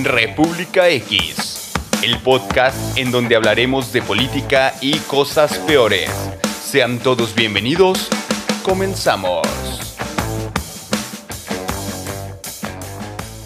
República X, el podcast en donde hablaremos de política y cosas peores. Sean todos bienvenidos. Comenzamos.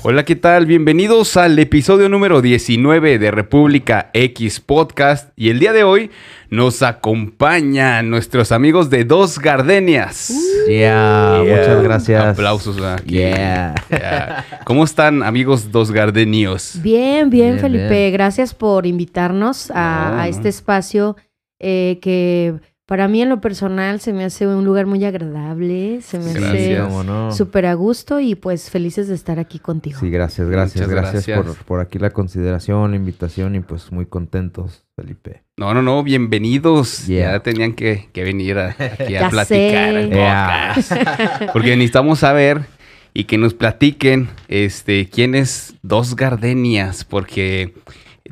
Hola, ¿qué tal? Bienvenidos al episodio número 19 de República X Podcast. Y el día de hoy nos acompañan nuestros amigos de Dos Gardenias. Yeah, muchas gracias. Aplausos aquí. Yeah. Yeah. ¿Cómo están, amigos Dos Gardenios? Bien, bien, Bien, Felipe. bien. Gracias por invitarnos a, No, a no. este espacio eh, que para mí en lo personal se me hace un lugar muy agradable, se me Gracias. hace súper a gusto y pues felices de estar aquí contigo. Sí, gracias, gracias, Muchas gracias, gracias. Por, por aquí la consideración, la invitación y pues muy contentos, Felipe. No, no, no, bienvenidos. Yeah. Ya tenían que, que venir a- aquí a platicar Yeah. Porque necesitamos saber y que nos platiquen este, quiénes dos gardenias, porque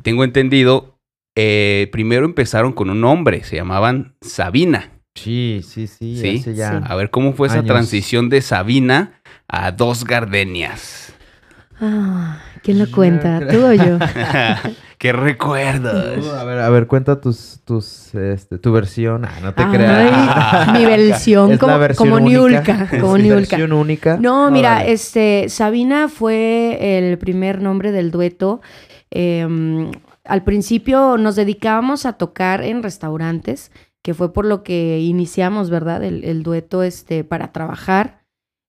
tengo entendido, eh, primero empezaron con un nombre, se llamaban Sabina. Sí, sí, sí, Sí. hace ya. A ver cómo fue esa Años. transición de Sabina a dos gardenias. Ah, ¿Quién lo cuenta? ¿Tú o yo? ¡Qué recuerdos! Uh, a ver, a ver, cuenta tus, tus, este, tu versión. Ah, no te Ay, creas. mi versión, Es la como, versión como. Niulka, como versión única. No, mira, Órale. este, Sabina fue el primer nombre del dueto. Eh, al principio nos dedicábamos a tocar en restaurantes, que fue por lo que iniciamos, ¿verdad? El, el dueto este, para trabajar.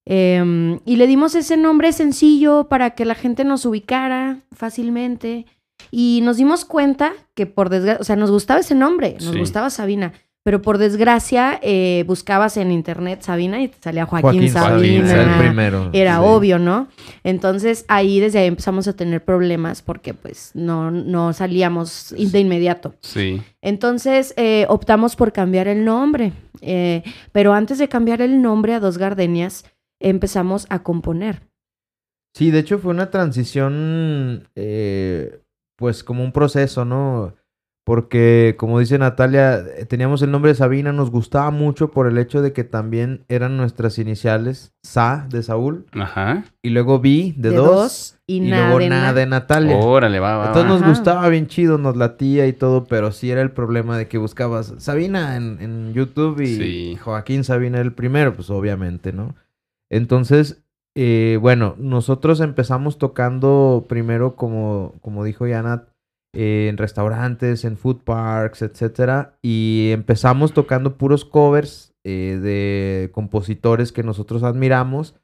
Eh, y le dimos ese nombre sencillo para que la gente nos ubicara fácilmente. Y nos dimos cuenta que por desgracia, o sea, nos gustaba ese nombre, nos Sí. gustaba Sabina. Pero por desgracia, eh, buscabas en internet Sabina y te salía Joaquín, Joaquín Sabina. Sabina, el primero. Era Sí. obvio, ¿no? Entonces ahí desde ahí empezamos a tener problemas porque pues no, no salíamos de inmediato. Sí. Entonces eh, optamos por cambiar el nombre. Eh, pero antes de cambiar el nombre a Dos Gardenias, empezamos a componer. Sí, de hecho fue una transición, eh, pues como un proceso, ¿no? Porque, como dice Natalia, eh, teníamos el nombre de Sabina, nos gustaba mucho por el hecho de que también eran nuestras iniciales, Sa de Saúl, Ajá. y luego Vi de, De dos, dos y, y, nada luego de Na de Natalia. Órale, va, va, Entonces va. nos Ajá. gustaba bien chido, nos latía y todo, pero sí era el problema de que buscabas Sabina en, en YouTube y Sí. Joaquín Sabina era el primero, pues obviamente, ¿no? Entonces, eh, bueno, nosotros empezamos tocando primero, como, como dijo Yanat, en restaurantes, en food parks, etcétera, y empezamos tocando puros covers eh, de compositores que nosotros admiramos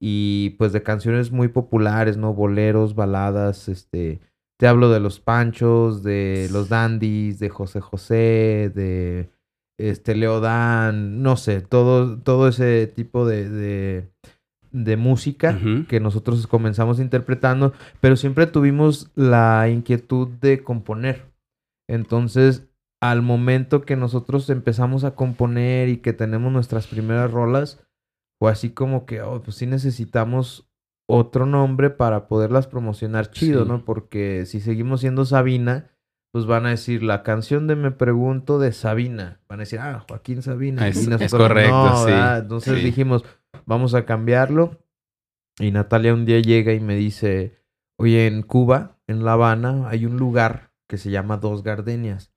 y pues de canciones muy populares, ¿no? Boleros, baladas, este, te hablo de los Panchos, de los Dandies, de José José, de este Leodán, no sé, todo, todo ese tipo de, de música que nosotros comenzamos interpretando, pero siempre tuvimos la inquietud de componer. Entonces, al momento que nosotros empezamos a componer y que tenemos nuestras primeras rolas, fue así como que, oh, pues sí necesitamos otro nombre para poderlas promocionar chido, Sí. ¿no? Porque si seguimos siendo Sabina, pues van a decir la canción de Me Pregunto de Sabina. Van a decir, ah, Joaquín Sabina. Es- Y es correcto, "No", sí, ¿verdad? Entonces sí. dijimos, vamos a cambiarlo. Y Natalia un día llega y me dice, oye, en Cuba, en La Habana, hay un lugar que se llama Dos Gardenias.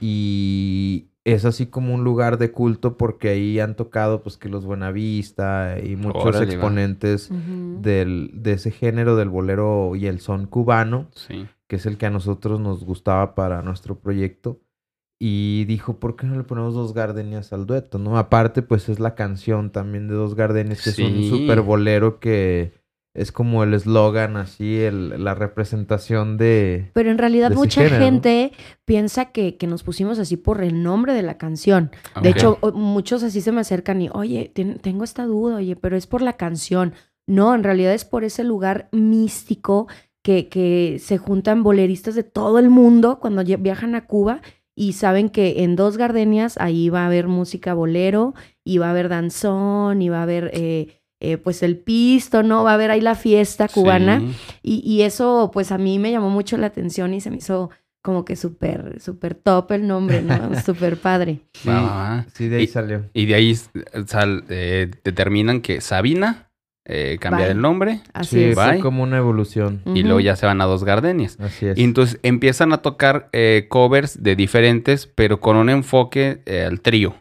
Y es así como un lugar de culto porque ahí han tocado pues que los Buenavista y muchos Órale, exponentes del, de ese género del bolero y el son cubano, Sí. que es el que a nosotros nos gustaba para nuestro proyecto. Y dijo, ¿por qué no le ponemos dos gardenias al dueto? ¿No? Aparte, pues es la canción también de dos gardenias, que es un super bolero que es como el eslogan, así, el, la representación de... Pero en realidad mucha gente piensa que, que nos pusimos así por el nombre de la canción. De hecho, muchos así se me acercan y, oye, ten- tengo esta duda, oye, pero es por la canción. No, en realidad es por ese lugar místico que, que se juntan boleristas de todo el mundo cuando viajan a Cuba y saben que en Dos Gardenias ahí va a haber música bolero y va a haber danzón y va a haber... eh, eh, pues el pisto, ¿no? Va a haber ahí la fiesta cubana. Sí. Y, y eso, pues a mí me llamó mucho la atención y se me hizo como que súper, súper top el nombre, ¿no? Súper padre. Sí, de ahí Y- salió. Y de ahí sal- eh, determinan que Sabina eh, cambiar Bye. el nombre Así Sí, es. Bye. fue como una evolución. y luego ya se van a dos gardenias. Así es. Y entonces empiezan a tocar eh, covers de diferentes, pero con un enfoque eh, al trío.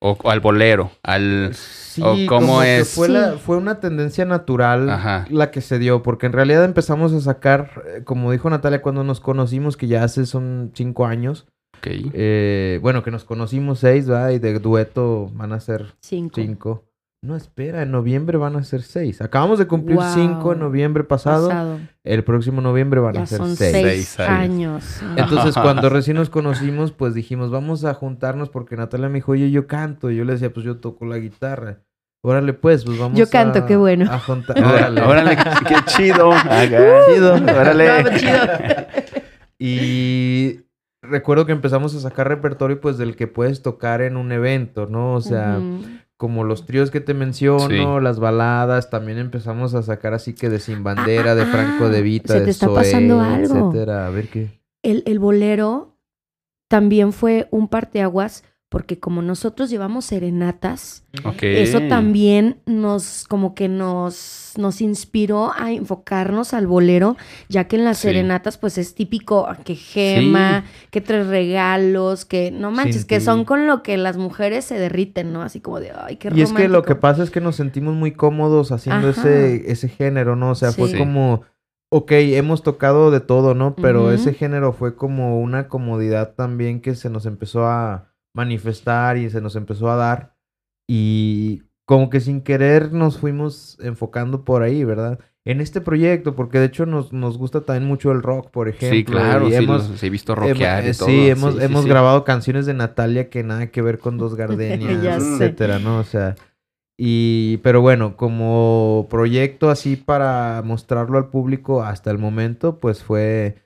O, o al bolero, al... Sí, ¿O cómo como que es? Fue, la- fue una tendencia natural Ajá. la que se dio, porque en realidad empezamos a sacar, eh, como dijo Natalia cuando nos conocimos, que ya hace son cinco años, Ok. eh, bueno, que nos conocimos seis, ¿verdad? Y de dueto van a ser Cinco. cinco. No, espera, en noviembre van a ser seis. Acabamos de cumplir Wow. cinco en noviembre pasado. Pasado. El próximo noviembre van Ya a ser son seis. seis, Seis años. Entonces, cuando recién nos conocimos, pues dijimos, vamos a juntarnos porque Natalia me dijo, oye, yo canto. Y yo le decía, pues yo toco la guitarra. Órale, pues, pues vamos Yo canto, a- qué bueno. A juntar. Órale. Órale, qué chido. Acá. Chido. Órale. No, chido. Y recuerdo que empezamos a sacar repertorio, pues, del que puedes tocar en un evento, ¿no? O sea. Como los tríos que te menciono, Sí. las baladas, también empezamos a sacar así que de Sin Bandera, Ah, de Franco ah, de Vita, se de te está Zoé, pasando algo. etcétera. A ver qué. el, el bolero también fue un parteaguas porque como nosotros llevamos serenatas, eso también nos como que nos nos inspiró a enfocarnos al bolero, ya que en las Sí. serenatas pues es típico que gema, que tres regalos, que no manches, Sin que ti. son con lo que las mujeres se derriten, ¿no? Así como de, ay, qué Y es que lo que romántico". pasa es que nos sentimos muy cómodos haciendo Ajá. ese, ese género, ¿no? O sea, fue como, ok, hemos tocado de todo, ¿no? Pero ese género fue como una comodidad también que se nos empezó a manifestar y se nos empezó a dar. Y como que sin querer nos fuimos enfocando por ahí, ¿verdad? En este proyecto, porque de hecho nos, nos gusta también mucho el rock, por ejemplo. Sí, claro. y sí, hemos, los he visto Hemos- rockear y eh, todo. Sí, hemos, sí, hemos sí. grabado canciones de Natalia que nada que ver con dos gardenias, etcétera, ¿no? O sea, y, pero bueno, como proyecto así para mostrarlo al público hasta el momento, pues fue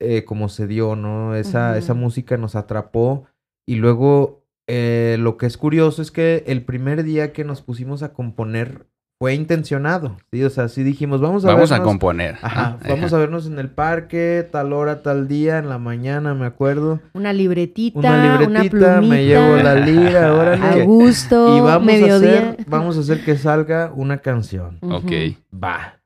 eh, como se dio, ¿no? Esa, esa música nos atrapó y luego eh, lo que es curioso es que el primer día que nos pusimos a componer fue intencionado, ¿sí? O sea, sí dijimos, vamos a Vamos a vernos- componer. Ajá, vamos a vernos en el parque, tal hora, tal día, en la mañana, me acuerdo. Una libretita, Una una, libretita, plumita, me llevo la lira, a órale. gusto, Y vamos a mediodía. hacer, vamos a hacer que salga una canción. Ok. Va.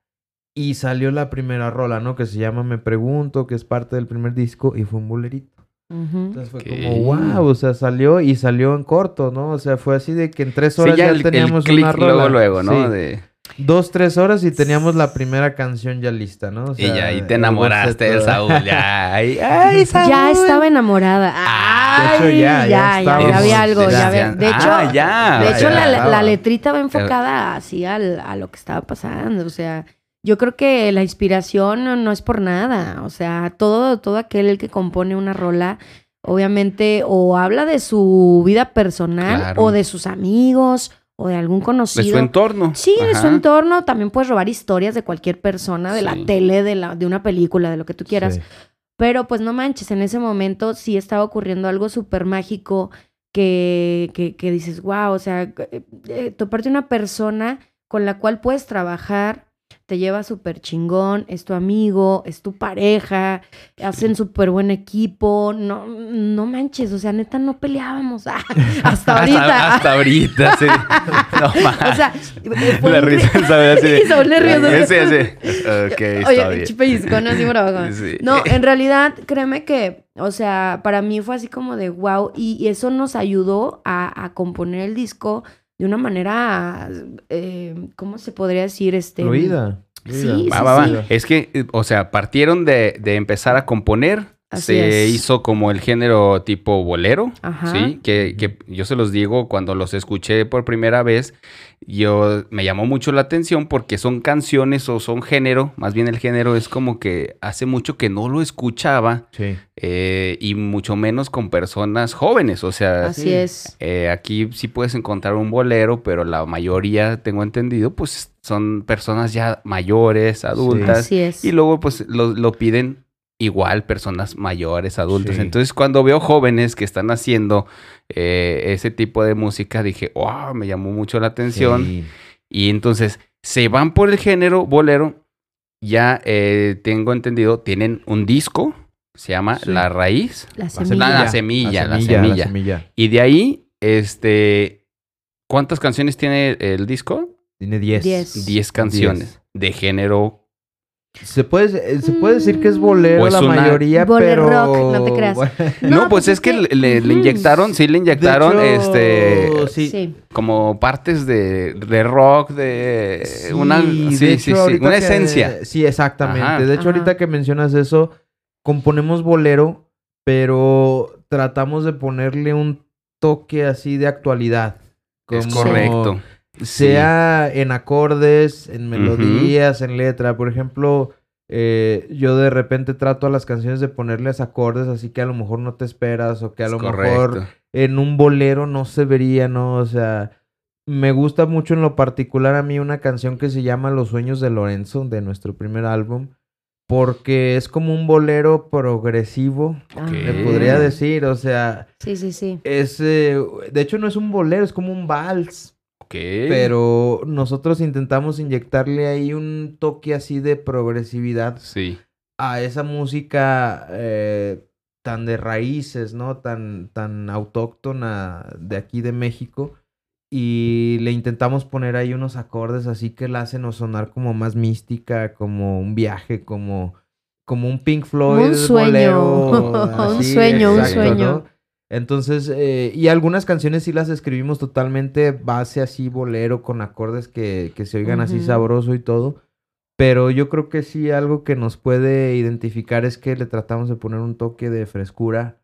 Y salió la primera rola, ¿no? Que se llama Me Pregunto, que es parte del primer disco, y fue un bolerito. Entonces fue como, wow, o sea, salió y salió en corto, ¿no? O sea, fue así de que en tres Sí, horas ya ya, el, el teníamos click una rola. luego, luego, ¿no? Sí. De- Dos, tres horas y teníamos la primera canción ya lista, ¿no? O y ya, ahí te el enamoraste de. Saúl. Ya, ay, ay, Saúl. Ya estaba enamorada. Ah, Ay, de hecho, ya, ya ya, ya, había algo. ya había- De hecho, Ah, ya. de hecho ya la, la estaba. letrita va enfocada así al, a lo que estaba pasando. O sea, yo creo que la inspiración no, no es por nada. O sea, todo, todo aquel que compone una rola, obviamente, o habla de su vida personal, Claro. o de sus amigos, o de algún De conocido. su entorno. Sí, de su entorno. También puedes robar historias de cualquier persona, de Sí. la tele, de, la, de una película, de lo que tú quieras. Sí. Pero pues no manches, en ese momento sí estaba ocurriendo algo súper mágico que, que, que dices, wow, o sea, eh, eh, toparte una persona con la cual puedes trabajar, te lleva súper chingón, es tu amigo, es tu pareja, hacen súper buen equipo, no, no manches, o sea, neta no peleábamos ah, hasta ahorita. Hasta, hasta ahorita, sí. No más. O sea, fue la incre- risa. Sí, sí. Ok, está Oye, no así por abajo. Sí. No, en realidad, créeme que, o sea, para mí fue así como de wow, y, y eso nos ayudó a, a componer el disco de una manera, eh, ¿cómo se podría decir? Este, Fluida. Sí. Va, va, va. sí. Es que, eh, o sea, partieron de, de empezar a componer. Así se es. hizo como el género tipo bolero. Ajá. Sí, que, que yo se los digo cuando los escuché por primera vez, yo me llamó mucho la atención porque son canciones o son género, más bien el género es como que hace mucho que no lo escuchaba Sí. eh, y mucho menos con personas jóvenes, o sea, Así Sí. es. eh, aquí sí puedes encontrar un bolero, pero la mayoría, tengo entendido, pues son personas ya mayores, adultas, Así es. y luego pues lo, lo piden igual personas mayores, adultos. Sí. Entonces cuando veo jóvenes que están haciendo eh, ese tipo de música, dije, wow, me llamó mucho la atención. Sí. Y entonces se van por el género bolero. Ya eh, tengo entendido, tienen un disco, se llama Sí. La Raíz. La La semilla. La semilla, la la semilla. Y de ahí, este, ¿cuántas canciones tiene el disco? Tiene 10. Diez. 10 canciones de género. Se puede, eh, se puede decir que es bolero O es la una- mayoría, Bolero pero... rock, no te creas. Bueno, No, No, pues, pues es es que que- le, inyectaron, sí le inyectaron hecho, este sí. Sí. como partes de, de rock, de Sí, una de sí, hecho, sí, sí, ahorita una que- esencia. Sí, exactamente. Ajá. De hecho, Ajá. ahorita que mencionas eso, componemos bolero, pero tratamos de ponerle un toque así de actualidad. Es como correcto. Sea en acordes, en melodías, en letra. Por ejemplo, eh, yo de repente trato a las canciones de ponerles acordes así que a lo mejor no te esperas o que a Es lo correcto. mejor en un bolero no se vería, ¿no? O sea, me gusta mucho en lo particular a mí una canción que se llama Los sueños de Lorenzo, de nuestro primer álbum, porque es como un bolero progresivo, Ah. le Ok. podría decir, o sea, Sí, sí, sí. es, eh, de hecho no es un bolero, es como un vals, Ok. pero nosotros intentamos inyectarle ahí un toque así de progresividad Sí. a esa música eh, tan de raíces, ¿no? Tan, tan autóctona de aquí de México. Y le intentamos poner ahí unos acordes así que la hacen sonar como más mística, como un viaje, como, como un Pink Floyd. Un sueño. bolero, Un sueño, un sueño. ¿no? Entonces, eh, y algunas canciones sí las escribimos totalmente base así bolero, con acordes que, que se oigan así sabroso y todo. Pero yo creo que sí algo que nos puede identificar es que le tratamos de poner un toque de frescura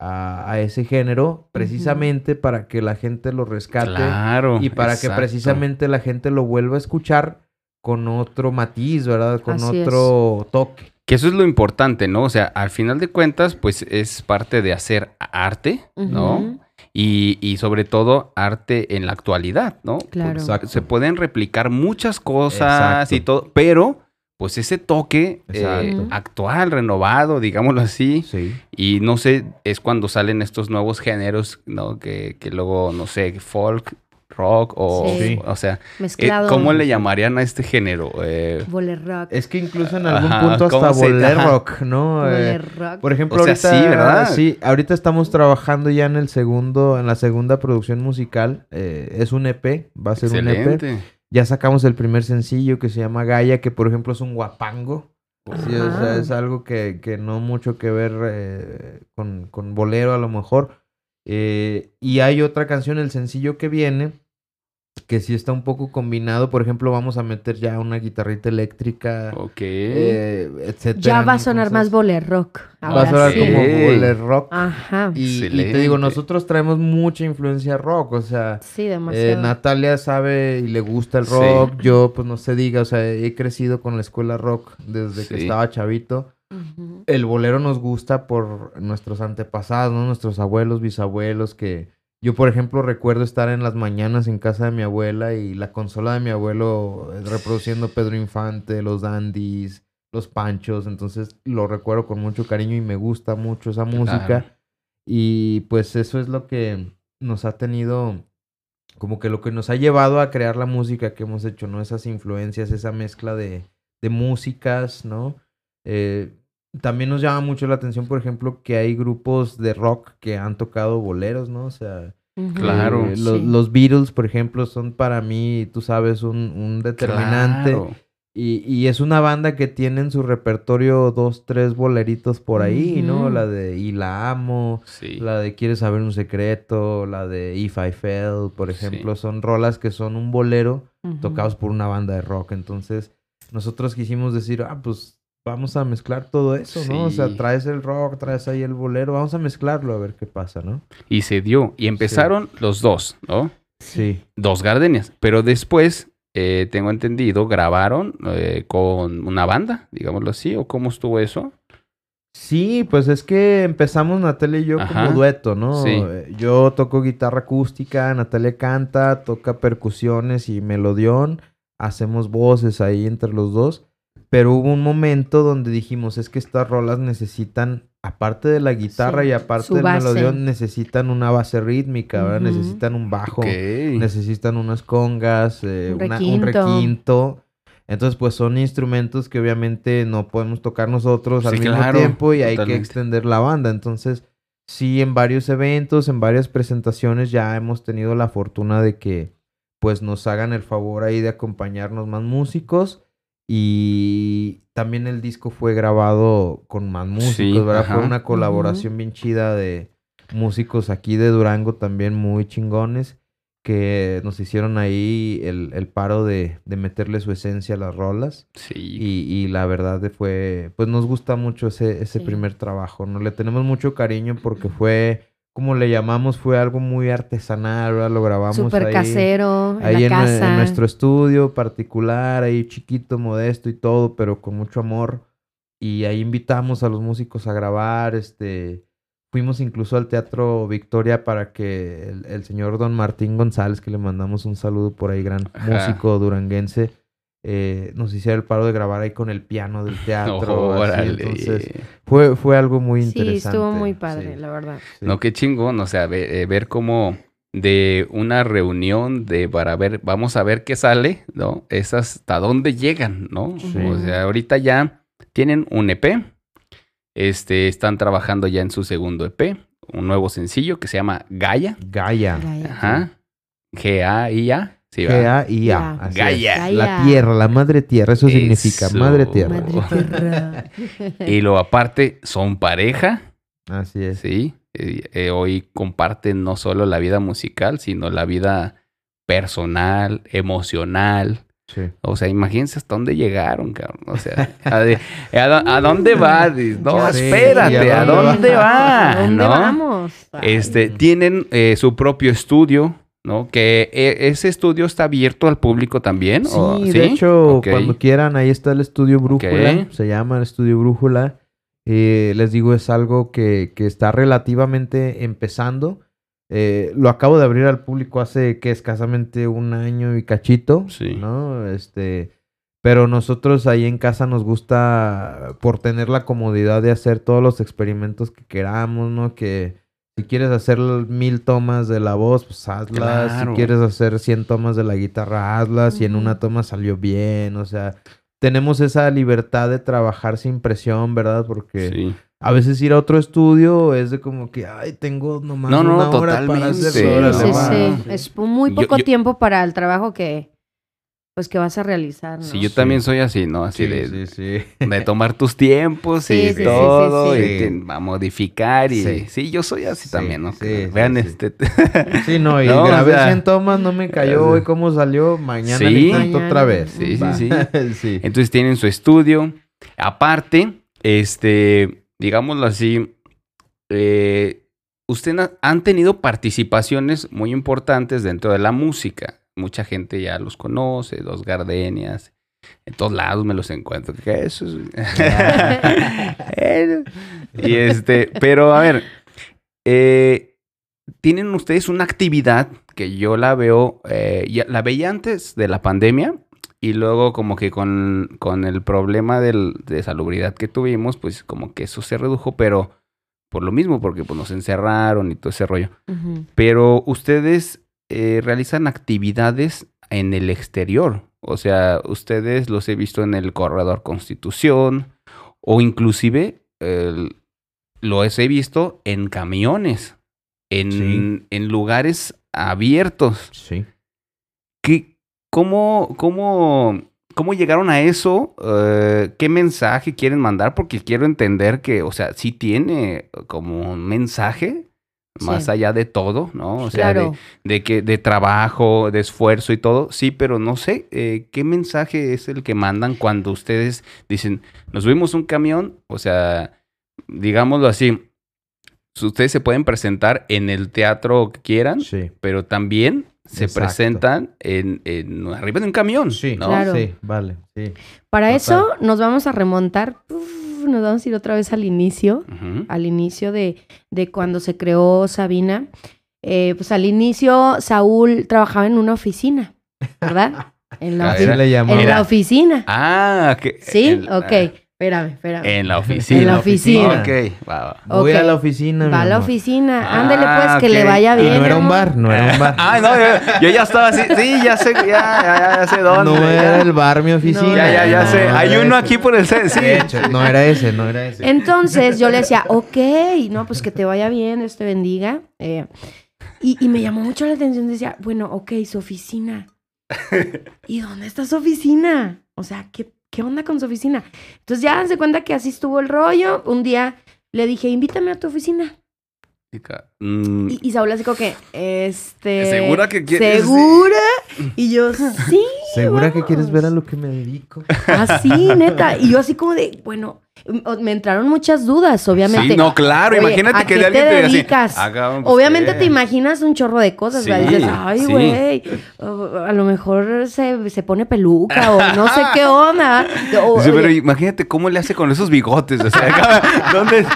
a, a ese género, precisamente para que la gente lo rescate Claro. y para exacto. que precisamente la gente lo vuelva a escuchar con otro matiz, ¿verdad? Con Así es. otro toque. Que eso es lo importante, ¿no? O sea, al final de cuentas, pues es parte de hacer arte, ¿no? Y, y sobre todo arte en la actualidad, ¿no? Claro. Exacto. Se pueden replicar muchas cosas Exacto. y todo, pero pues ese toque eh, actual, renovado, digámoslo así, Sí. y no sé, es cuando salen estos nuevos géneros, ¿no? Que, que luego, no sé, folk, rock o, Sí. o sea, eh, Mezclado. ¿cómo le llamarían a este género? Eh, Bolero rock. Es que incluso en algún Ajá, punto hasta ¿cómo se- bolero ajá. rock, ¿no? Eh, rock. Por ejemplo, O sea, ahorita, sí, ¿verdad? sí, ahorita estamos trabajando ya en el segundo, en la segunda producción musical. eh, es un EP, va a ser un EP. excelente. Ya sacamos el primer sencillo que se llama Gaia, que por ejemplo es un guapango. Sí, o sea, es algo que, que no mucho que ver eh, con, con bolero a lo mejor. Eh, y hay otra canción, el sencillo que viene, que sí está un poco combinado. Por ejemplo, vamos a meter ya una guitarrita eléctrica, Ok. eh, etcétera. ya va a sonar más bolero rock. Va a sonar sí. como Ok. bolero rock. Ajá. Y, y te digo, nosotros traemos mucha influencia rock, o sea, Sí, eh. Natalia sabe y le gusta el Sí. rock, yo pues no se diga, o sea, he crecido con la escuela rock desde que estaba chavito. El bolero nos gusta por nuestros antepasados, ¿no? Nuestros abuelos, bisabuelos, que yo, por ejemplo, recuerdo estar en las mañanas en casa de mi abuela y la consola de mi abuelo eh, reproduciendo Pedro Infante, los Dandies, los Panchos, entonces lo recuerdo con mucho cariño y me gusta mucho esa música. Claro. Y pues eso es lo que nos ha tenido, como que lo que nos ha llevado a crear la música que hemos hecho, ¿no? Esas influencias, esa mezcla de, de músicas, ¿no? Eh, también nos llama mucho la atención, por ejemplo, que hay grupos de rock que han tocado boleros, ¿no? O sea, Ujú. Claro. eh, los, Sí. los Beatles, por ejemplo, son para mí, tú sabes, un, un determinante. Claro. Y, y es una banda que tiene en su repertorio dos, tres boleritos por ahí, ¿no? La de Y la amo, Sí. la de Quieres saber un secreto, la de If I Fell, por Sí. ejemplo, son rolas que son un bolero tocados por una banda de rock. Entonces, nosotros quisimos decir, ah, pues vamos a mezclar todo eso, ¿no? O sea, traes el rock, traes ahí el bolero, vamos a mezclarlo a ver qué pasa, ¿no? Y se dio. Y empezaron los dos, ¿no? Sí. Dos gardenias. Pero después, eh, tengo entendido, grabaron eh, con una banda, digámoslo así. ¿O cómo estuvo eso? Sí, pues es que empezamos Natalia y yo Ajá. como dueto, ¿no? Sí. Eh, Yo toco guitarra acústica, Natalia canta, toca percusiones y melodión, hacemos voces ahí entre los dos, pero hubo un momento donde dijimos, es que estas rolas necesitan, aparte de la guitarra Sí, y aparte del melodión, necesitan una base rítmica, ¿verdad? Necesitan un bajo, necesitan unas congas, eh, Un una- un requinto. Entonces, pues son instrumentos que obviamente no podemos tocar nosotros al mismo claro, tiempo y hay que extender la banda. Entonces, sí, en varios eventos, en varias presentaciones ya hemos tenido la fortuna de que pues nos hagan el favor ahí de acompañarnos más músicos. Y también el disco fue grabado con más músicos, Sí, ¿verdad? ajá. Fue una colaboración bien chida de músicos aquí de Durango también muy chingones que nos hicieron ahí el, el paro de, de meterle su esencia a las rolas. Sí. Y, y la verdad fue, pues nos gusta mucho ese, ese Sí. primer trabajo, ¿no? Le tenemos mucho cariño porque fue, como le llamamos, fue algo muy artesanal, ¿verdad? Lo grabamos Súper ahí. casero, en la nuestro estudio particular, ahí chiquito, modesto y todo, pero con mucho amor. Y ahí invitamos a los músicos a grabar, este... Fuimos incluso al Teatro Victoria para que el, el señor Don Martín González, que le mandamos un saludo por ahí, gran Ajá. músico duranguense, eh, nos hiciera el paro de grabar ahí con el piano del teatro. así, entonces, fue, fue algo muy Sí, interesante. estuvo muy padre, sí, la verdad. sí. No, qué chingón, o sea, eh, ver cómo de una reunión de para ver, vamos a ver qué sale, ¿no? Es hasta dónde llegan, ¿no? Sí. O sea, ahorita ya tienen un EP, este, están trabajando ya en su segundo EP, un nuevo sencillo que se llama Gaia, Gaia. Gaia. ajá, G-A-I-A, sí, así es. Gaia. La tierra, la madre tierra, eso, significa madre tierra. Madre tierra. Y lo aparte, son pareja, Así es. Sí, eh, eh, hoy comparten no solo la vida musical, sino la vida personal, emocional. Sí. O sea, imagínense hasta dónde llegaron, cabrón. O sea, a, de- a a dónde va? No, espérate, ¿y a ¿a dónde va? ¿A dónde ¿No? vamos? Este, tienen eh, su propio estudio, ¿no? Que eh, ese estudio está abierto al público también. Sí, ¿o- de hecho, cuando quieran, ahí está el estudio Brújula. Se llama el estudio Brújula. Eh, les digo, es algo que, que está relativamente empezando. Eh, lo acabo de abrir al público hace que escasamente un año y cachito, Sí. ¿no? Este, pero nosotros ahí en casa nos gusta por tener la comodidad de hacer todos los experimentos que queramos, ¿no? Que si quieres hacer mil tomas de la voz, pues hazlas. Claro. Si quieres hacer 100 tomas de la guitarra, hazlas. Y en Ujú. una toma salió bien, o sea, tenemos esa libertad de trabajar sin presión, ¿verdad? Porque Sí. a veces ir a otro estudio es de como que, ay, tengo nomás No, no, una hora para totalmente. hacer Sí, Órale, sí, sí. Es muy Yo- poco yo- tiempo para el trabajo que, pues, que vas a realizar, ¿no? Sí, yo también soy así, ¿no? Así Sí, de, sí, sí. de tomar tus tiempos Sí, y sí, sí, todo, sí, sí. y te- a modificar y sí. Sí. yo soy así Sí, también, ¿no? Vean sí. este Sí, no, y No, o grabé sea, 100 tomas, no me cayó hoy cómo salió, mañana Sí. le intento Mañana. otra vez. Sí, sí. sí. Entonces tienen su estudio. Aparte, este, digámoslo así, eh, ustedes han tenido participaciones muy importantes dentro de la música. Mucha gente ya los conoce, los gardenias. En todos lados me los encuentro. ¿Qué eso es? Y este, pero a ver, eh, tienen ustedes una actividad que yo la veo, eh, ya- la veía antes de la pandemia y luego como que con, con el problema del- de salubridad que tuvimos, pues como que eso se redujo, pero por lo mismo, porque pues nos encerraron y todo ese rollo. Pero ustedes eh, realizan actividades en el exterior. O sea, ustedes los he visto en el Corredor Constitución o inclusive los he visto en camiones, en, Sí. en lugares abiertos. Sí. ¿Qué, cómo, cómo, ¿Cómo llegaron a eso? Eh, ¿Qué mensaje quieren mandar? Porque quiero entender que, o sea, sí tiene como un mensaje más Sí. allá de todo, ¿no? O sea, de- claro. de que de trabajo, de esfuerzo y todo, sí, pero no sé eh, qué mensaje es el que mandan cuando ustedes dicen, nos subimos un camión, o sea, digámoslo así, si ustedes se pueden presentar en el teatro que quieran, Sí. pero también se Exacto. presentan en, en- arriba de un camión, Sí, ¿no? Claro. sí, vale, sí. Para Total. eso nos vamos a remontar, uf, nos vamos a ir otra vez al inicio, al inicio de, de cuando se creó Sabina. Eh, pues al inicio Saúl trabajaba en una oficina, ¿verdad? En la, le en oficina. Ah, que, ¿Sí? en- ok. Ah, Espérame, espérame. En la oficina. En la oficina. Ok, va, va. Voy a la oficina. Va a la oficina. Ándele pues, Ah, que le vaya Y bien. no era un bar, no era un bar. Ah, no, yo, yo ya estaba así. Sí, ya sé, ya, ya, ya sé dónde. no ya. era el bar, mi oficina. Ya, ya, ya No, sé. no Hay uno ese. aquí por el set, sí. De hecho, no era ese, no era ese. Entonces yo le decía, ok, no, pues que te vaya bien, Dios te bendiga. Eh, Y, y me llamó mucho la atención. Decía, bueno, ok, su oficina. ¿Y dónde está su oficina? O sea, ¿qué, qué onda con su oficina? Entonces ya se cuenta que así estuvo el rollo. Un día le dije, invítame a tu oficina. Mm, Y, y Saúl así como que, este... ¿Segura que quieres? ¿Segura? Y yo, sí. ¿Segura que quieres vamos". ver a lo que me dedico? Así, neta. Y yo así como de, bueno, me entraron muchas dudas, obviamente. Sí, no, claro. Oye, imagínate ¿a que qué de alguien te te diga así, dedicas? "Haga, pues, Obviamente ¿qué?". te imaginas un chorro de cosas, ¿verdad? Sí, Dices, ay, güey, a lo mejor se, se pone peluca o no sé qué onda. O- pero imagínate cómo le hace con esos bigotes. O sea, ¿dónde,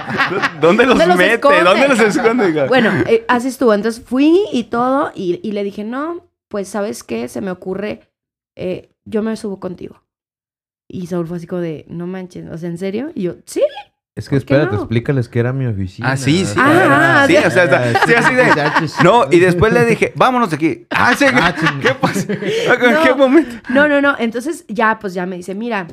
¿dónde los ¿Dónde los mete? esconde? ¿Dónde los esconde? Bueno, eh, así estuvo. Entonces fui y todo y, y le dije, no, pues, ¿sabes qué? Se me ocurre, eh, yo me subo contigo. Y Saúl fue así como de, no manches, o sea, ¿en serio? Y yo, sí. Es que ¿Por qué espérate, no? explícales que era mi oficina. Ah, sí, sí. Ah, sí, sí. o sea, está- sí, así de... No, y después le dije, vámonos de aquí. Ah, sí, Ah, ¿qué pasa? ¿En No. qué momento? No, no, no. Entonces ya, pues ya me dice, mira,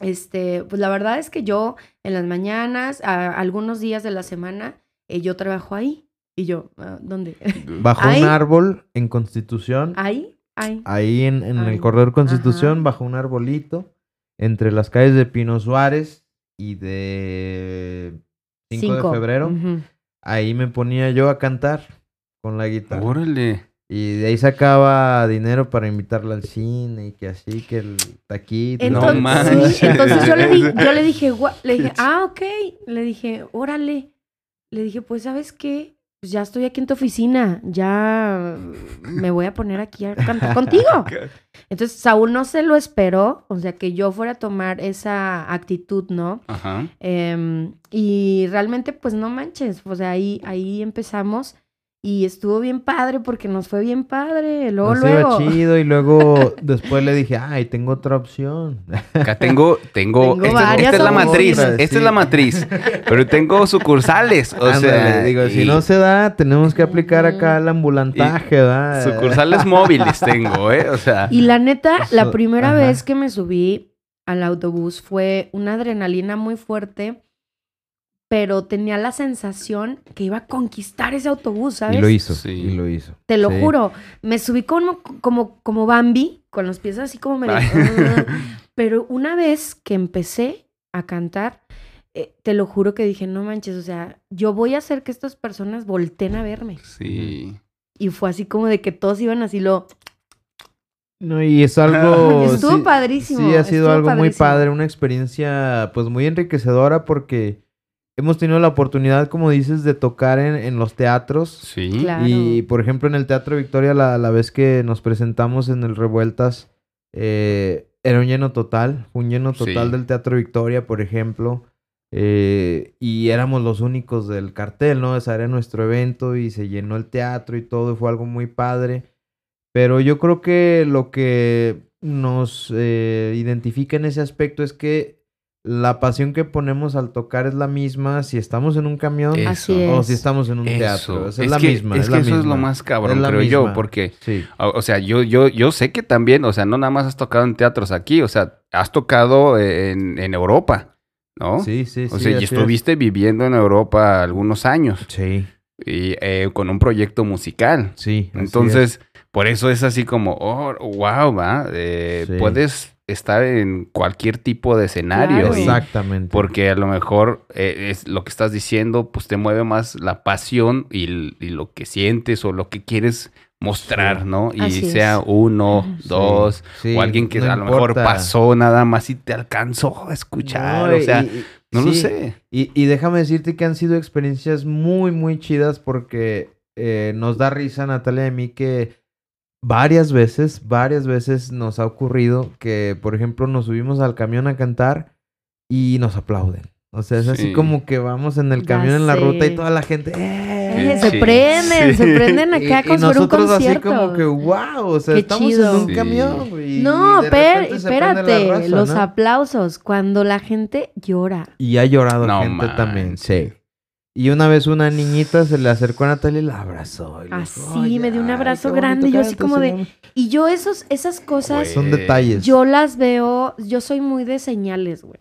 este, pues la verdad es que yo en las mañanas, a- algunos días de la semana, eh, yo trabajo ahí. Y yo, ah, ¿dónde? Bajo Ahí. un árbol en Constitución, ahí, ahí. ahí en, en el corredor Constitución, Ajá. bajo un arbolito, entre las calles de Pino Suárez y de 5 de Cinco. febrero. Ujú. Ahí me ponía yo a cantar con la guitarra. Órale. Y de ahí sacaba dinero para invitarla al cine y que así, que el taquito. Entonces, todo. manches. sí, entonces yo le, di- yo le dije, "Gua-", le dije, ah, ok. Le dije, órale. Le dije, pues, ¿sabes qué? Pues ya estoy aquí en tu oficina. Ya me voy a poner aquí a cantar contigo. Entonces, Saúl no se lo esperó. O sea, que yo fuera a tomar esa actitud, ¿no? Ajá. Em, y realmente, pues no manches. O sea, ahí, ahí empezamos. Y estuvo bien padre porque nos fue bien padre. Luego, Nos iba luego. chido y luego después le dije, ay, tengo otra opción. Acá tengo, tengo, Tengo esta, varias esta es la matriz, esta Sí. es la matriz, pero tengo sucursales, o Ándale, sea, digo, si no se da, tenemos que aplicar acá el ambulantaje, ¿verdad? sucursales móviles tengo, ¿eh? O sea, Y la neta, la primera ajá. vez que me subí al autobús fue una adrenalina muy fuerte, pero tenía la sensación que iba a conquistar ese autobús, ¿sabes? Y lo hizo, Sí. y lo hizo. Te lo Sí. juro. Me subí como, como, como Bambi, con los pies así como medio... Pero una vez que empecé a cantar, eh, te lo juro que dije, no manches, o sea, yo voy a hacer que estas personas volteen a verme. sí. Y fue así como de que todos iban así lo... No, y es algo... Estuvo sí- padrísimo, Sí, ha sido algo muy padre, una experiencia pues muy enriquecedora porque hemos tenido la oportunidad, como dices, de tocar en, en los teatros. Sí. Claro. Y por ejemplo, en el Teatro Victoria, la, la vez que nos presentamos en el Revueltas, eh, era un lleno total, fue un lleno total Sí. del Teatro Victoria, por ejemplo. eh, y éramos los únicos del cartel, ¿no? Ese era nuestro evento y se llenó el teatro y todo, y fue algo muy padre. Pero yo creo que lo que nos eh, identifica en ese aspecto es que la pasión que ponemos al tocar es la misma si estamos en un camión Eso. O si estamos en un Eso. teatro. Esa es, la que, misma. Es es que la eso es lo más cabrón, Es la creo yo, porque, Sí. o, o sea, yo, yo, yo sé que también, o sea, no nada más has tocado en teatros aquí, o sea, has tocado en, en Europa, ¿no? Sí, sí, O sí, sea, y es. estuviste viviendo en Europa algunos años Sí, y eh, con un proyecto musical. sí. así Entonces, por eso es así como, oh, wow, va. eh, Sí. Puedes estar en cualquier tipo de escenario. Claro. Exactamente. porque a lo mejor eh, es lo que estás diciendo, pues te mueve más la pasión y, lo que sientes o lo que quieres mostrar, Sí. ¿no? Y Así es. sea uno, Sí, dos, sí, o alguien que no a lo mejor pasó nada más y te alcanzó a escuchar, No, o sea, y- y- no lo sé. Y, y déjame decirte que han sido experiencias muy, muy chidas porque eh, nos da risa, Natalia, y a mí que varias veces, varias veces nos ha ocurrido que, por ejemplo, nos subimos al camión a cantar y nos aplauden. O sea, es Sí. así como que vamos en el Ya camión en la ruta y toda la gente... ¡eh! Eh, se Sí, prenden, sí. se prenden acá Y- con y fuera un nosotros así concierto. como que, wow, o sea, Qué estamos chido. en un Sí. camión, y No, de per- espérate, raza, los ¿no? aplausos, cuando la gente llora. Y ha llorado No gente también, sí. Y una vez una niñita se le acercó a Natalia y la abrazó. y Así, dijo, "Oye, me dio un abrazo grande, yo así como de- señor". Y yo esos, esas cosas. Son detalles. yo las veo, yo soy muy de señales, güey.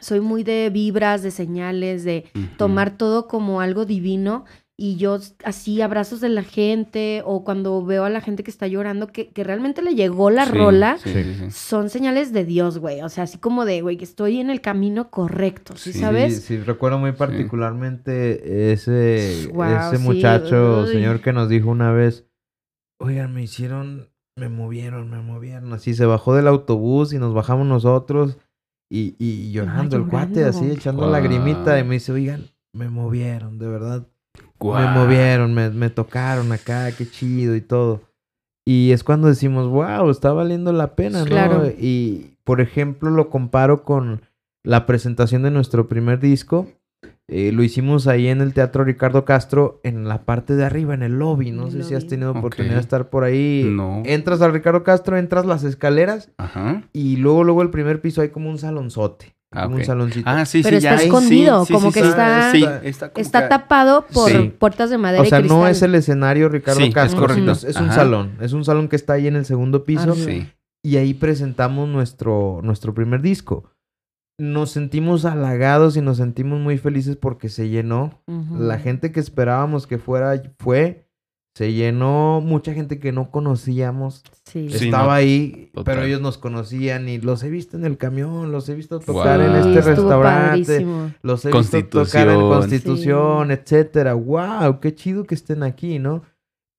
Soy muy de vibras, de señales, de tomar todo como algo divino. Y yo así abrazos de la gente o cuando veo a la gente que está llorando que, que realmente le llegó la Sí, rola, sí, sí, sí. son señales de Dios, güey. O sea, así como de, güey, que estoy en el camino correcto, ¿sí, Sí, sabes? Sí, sí, recuerdo muy particularmente ese, ese sí, muchacho, uy. señor que nos dijo una vez, oigan, me hicieron, me movieron, me movieron, así se bajó del autobús y nos bajamos nosotros y, y llorando, el cuate así, echando lagrimita y me dice, oigan, me movieron, de verdad, Me movieron, me, me tocaron acá, qué chido y todo. Y es cuando decimos, wow, está valiendo la pena, ¿no? Claro. Y, por ejemplo, lo comparo con la presentación de nuestro primer disco. Eh, lo hicimos ahí en el Teatro Ricardo Castro, en la parte de arriba, en el lobby. No sé si has tenido oportunidad de estar por ahí. No. Entras al Ricardo Castro, entras las escaleras Ajá. y luego, luego el primer piso hay como un salonzote. Ah, como ok. un saloncito. Ah, sí, Pero sí, está ya. escondido, Sí, sí, como sí, que sí. está- Sí, está como Está tapado por Sí. puertas de madera o sea, y cristal. no es el escenario Ricardo Sí, es Castro, correcto. sino es, es un Ajá. salón. Es un salón que está ahí en el segundo piso. Arriba. Sí. y ahí presentamos nuestro, nuestro primer disco. Nos sentimos halagados y nos sentimos muy felices porque se llenó. Ujú. La gente que esperábamos que fuera fue. Se llenó mucha gente que no conocíamos. Sí. Sí, Estaba no, ahí, total. pero ellos nos conocían y los he visto en el camión, los he visto tocar en este restaurante. padrísimo. Los he visto tocar en Constitución. Constitución, etcétera. ¡Wow! ¡Qué chido que estén aquí, ¿no?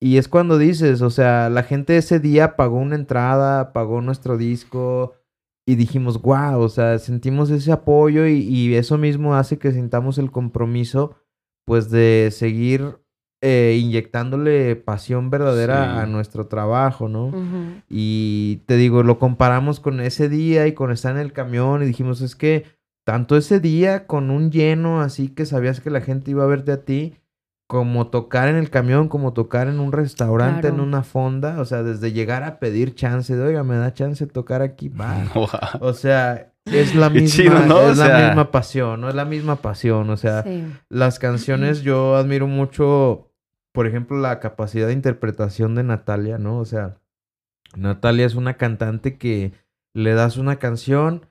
Y es cuando dices, o sea, la gente ese día pagó una entrada, pagó nuestro disco y dijimos, wow, o sea, sentimos ese apoyo y, y eso mismo hace que sintamos el compromiso, pues, de seguir eh, inyectándole pasión verdadera Sí. a nuestro trabajo, ¿no? Ujú. Y te digo, lo comparamos con ese día y con estar en el camión y dijimos, es que tanto ese día con un lleno así que sabías que la gente iba a verte a ti, como tocar en el camión, como tocar en un restaurante, en Claro. una fonda, o sea, desde llegar a pedir chance de, oiga, me da chance de tocar aquí, va. Guau. O sea, es la misma, chido, ¿no? O es la sea- misma pasión, ¿no? Es la misma pasión, o sea, Sí. las canciones yo admiro mucho, por ejemplo, la capacidad de interpretación de Natalia, ¿no? O sea, Natalia es una cantante que le das una canción,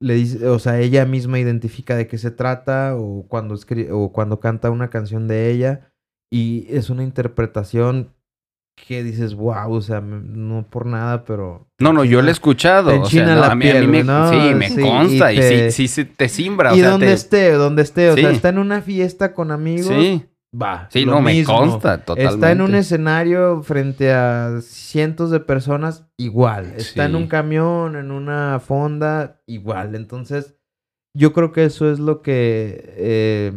le dice, o sea, ella misma identifica de qué se trata o cuando escri- o cuando canta una canción de ella y es una interpretación que dices, wow, o sea, no por nada, pero No, no, yo lo he escuchado. Te O sea, enchina no, la a mí, a mí me, ¿no? sí, me Sí, consta y y, te- sí, sí, sí te simbra. O y sea, donde te- esté, donde esté, o sea, está en una fiesta con amigos, Sí, va. sí, lo no, me consta totalmente. Está en un escenario frente a cientos de personas, igual. Está en un camión, en una fonda, igual. Entonces, yo creo que eso es lo que, eh,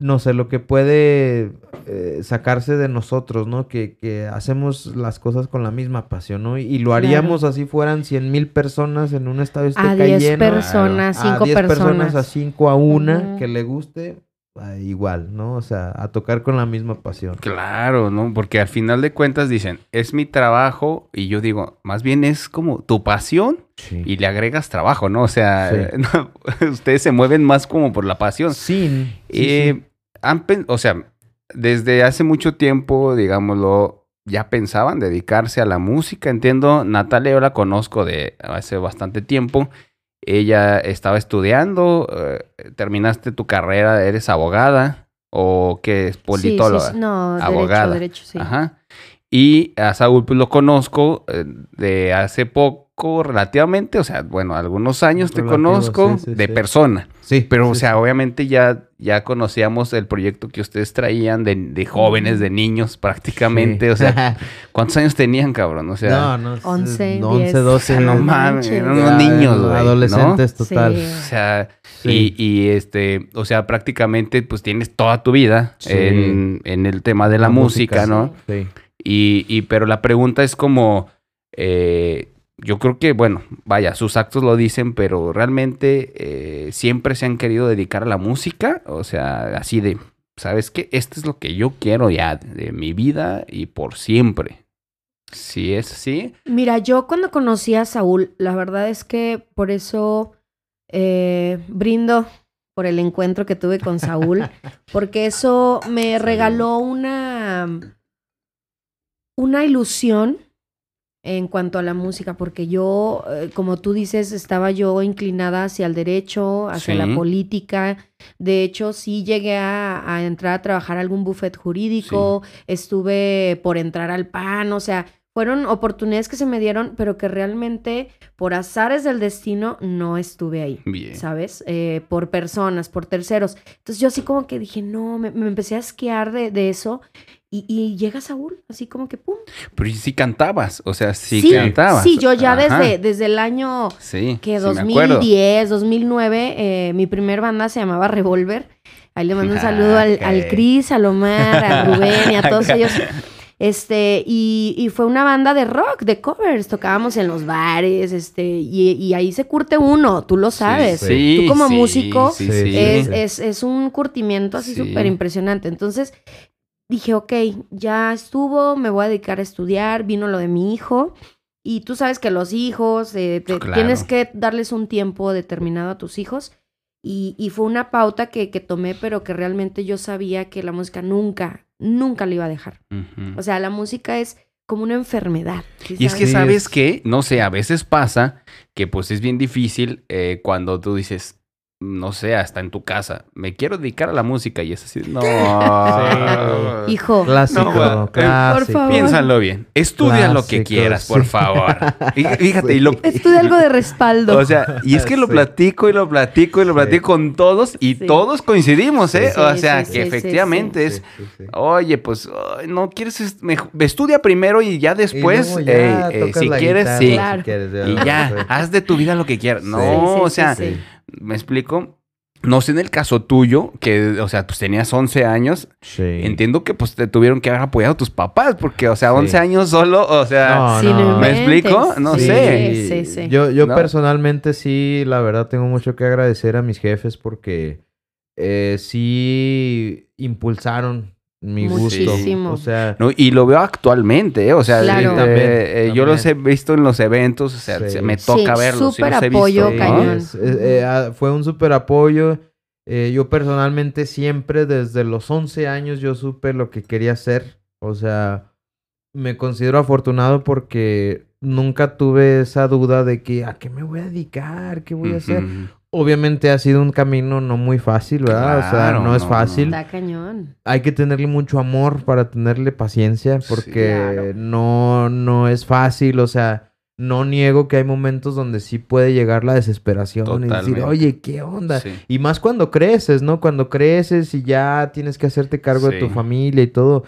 no sé, lo que puede eh, sacarse de nosotros, ¿no? Que, que hacemos las cosas con la misma pasión, ¿no? Y lo Claro. haríamos así fueran cien mil personas en un estadio A Azteca 10 lleno. personas, a 5 10 personas. a 5 a una que le guste, igual, ¿no? O sea, a tocar con la misma pasión. Claro, ¿no? Porque al final de cuentas dicen, es mi trabajo y yo digo, más bien es como tu pasión Sí. y le agregas trabajo, ¿no? O sea, Sí. no, ustedes se mueven más como por la pasión. Sí, Eh, sí. o sea, desde hace mucho tiempo, digámoslo, ya pensaban dedicarse a la música. Entiendo, Natalia yo la conozco de hace bastante tiempo. Ella estaba estudiando, eh, terminaste tu carrera, eres abogada o qué es sí, politóloga. sí. No, abogada. derecho, derecho, sí. Ajá. Y a Saúl pues lo conozco eh, de hace poco, relativamente, o sea, bueno, algunos años te conozco sí, sí, de sí. persona. Sí, Pero, o sea, sí. obviamente ya, ya conocíamos el proyecto que ustedes traían de, de jóvenes, de niños prácticamente. Sí. O sea, ¿cuántos años tenían, cabrón? O sea, no, no, es- 11, 11, 10. 12. o sea, no mames, eran unos niños, güey. ¿no? Adolescentes, total. Sí. O sea, Sí. y, y, este, o sea, prácticamente pues tienes toda tu vida Sí. en, en el tema de la, música, ¿no? Sí. Y, y, pero la pregunta es como, eh, yo creo que, bueno, vaya, sus actos lo dicen, pero realmente eh, siempre se han querido dedicar a la música, o sea, así de, ¿sabes qué? Esto es lo que yo quiero ya de mi vida y por siempre. Si es así, Mira, yo cuando conocí a Saúl, la verdad es que por eso eh, brindo por el encuentro que tuve con Saúl, porque eso me regaló una, una ilusión en cuanto a la música, porque yo, eh, como tú dices, estaba yo inclinada hacia el derecho, hacia la política. De hecho, sí llegué a, a entrar a trabajar a algún buffet jurídico, estuve por entrar al PAN, o sea, fueron oportunidades que se me dieron, pero que realmente por azares del destino no estuve ahí. Bien. ¿sabes? Eh, por personas, por terceros. Entonces yo así como que dije, no, me, me empecé a esquiar de, de eso y, y llega Saúl, así como que pum. Pero y sí cantabas, o sea, sí, sí, cantabas. sí, yo ya Ajá. desde, desde el año Sí, que sí me acuerdo. 2010, 2009, eh, mi primer banda se llamaba Revolver. Ahí le mando un Ah, saludo al, ok. al Cris, al Omar, a Rubén y a todos ellos. Este, y, y fue una banda de rock, de covers. Tocábamos en los bares, este, y, y ahí se curte uno, tú lo sabes. Sí, Tú como sí, músico, sí, Sí, sí. es, sí. es, es un curtimiento así Sí. súper impresionante. Entonces dije, ok, ya estuvo, me voy a dedicar a estudiar, vino lo de mi hijo. Y tú sabes que los hijos, eh, te- Claro. tienes que darles un tiempo determinado a tus hijos. Y, y fue una pauta que, que tomé, pero que realmente yo sabía que la música nunca, nunca la iba a dejar. O sea, la música es como una enfermedad. ¿sí Y es que sabes? sabes es- que, no sé, a veces pasa que pues es bien difícil eh, cuando tú dices, no sé, hasta en tu casa, me quiero dedicar a la música y es así, no. Hijo, Clásico, No, clásico. por favor. Piénsalo bien. Estudia lo que quieras, por favor. Y fíjate, y lo, estudia algo de respaldo. o sea, y es que lo Sí. platico y lo platico y lo Sí. platico con todos y Sí. todos coincidimos, ¿eh? Sí, o sea, sí, que sí, sí, efectivamente es, Sí, sí, sí. oye, pues, no quieres, est- mejor- estudia primero y ya después, Y luego ya eh, eh, si quieres, guitarra, sí. si Claro. quieres, Y ya, haz de tu vida lo que quieras. No, Sí, sí, o sí, sea, sí. ¿Me explico? No sé en el caso tuyo, que, o sea, pues tenías 11 años. Sí. Entiendo que pues te tuvieron que haber apoyado tus papás, porque, o sea, Sí. 11 años solo, o sea, No, Sí, no. no ¿Me explico? No Sí, sé. Sí, sí. Yo, yo ¿No? personalmente sí, la verdad tengo mucho que agradecer a mis jefes porque eh, sí impulsaron mi gusto. Muchísimo. O sea, no, y lo veo actualmente, ¿eh? o sea, Claro. eh, También, eh, yo los he visto en los eventos, o sea, Sí. se- me Sí, toca verlos. sí súper los he apoyo, visto, ¿no? cañón. es- es- eh, ah, fue un súper apoyo. Eh, yo personalmente siempre desde los 11 años yo supe lo que quería hacer. O sea, me considero afortunado porque nunca tuve esa duda de que a qué me voy a dedicar, qué voy a hacer. Obviamente ha sido un camino no muy fácil, ¿verdad? o sea, no es no, fácil. Está cañón. Hay que tenerle mucho amor para tenerle paciencia porque Claro. no, no es fácil, o sea, no niego que hay momentos donde sí puede llegar la desesperación y decir, oye, ¿qué onda? Sí. Y más cuando creces, ¿no? Cuando creces y ya tienes que hacerte cargo de tu familia y todo.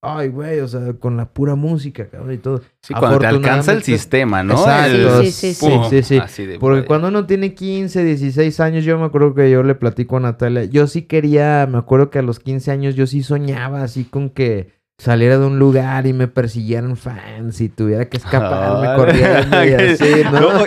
Ay, güey, o sea, con la pura música, cabrón, y todo. Sí, cuando te alcanza el sistema, ¿no? Exacto. Sí, sí, sí, sí. ¡pum! Sí, sí. Así de, Porque cuando uno tiene 15, 16 años, yo me acuerdo que yo le platico a Natalia, yo sí quería, me acuerdo que a los 15 años yo sí soñaba así con que saliera de un lugar y me persiguieran fans y tuviera que escaparme Ah, corriendo y así, ¿no? No,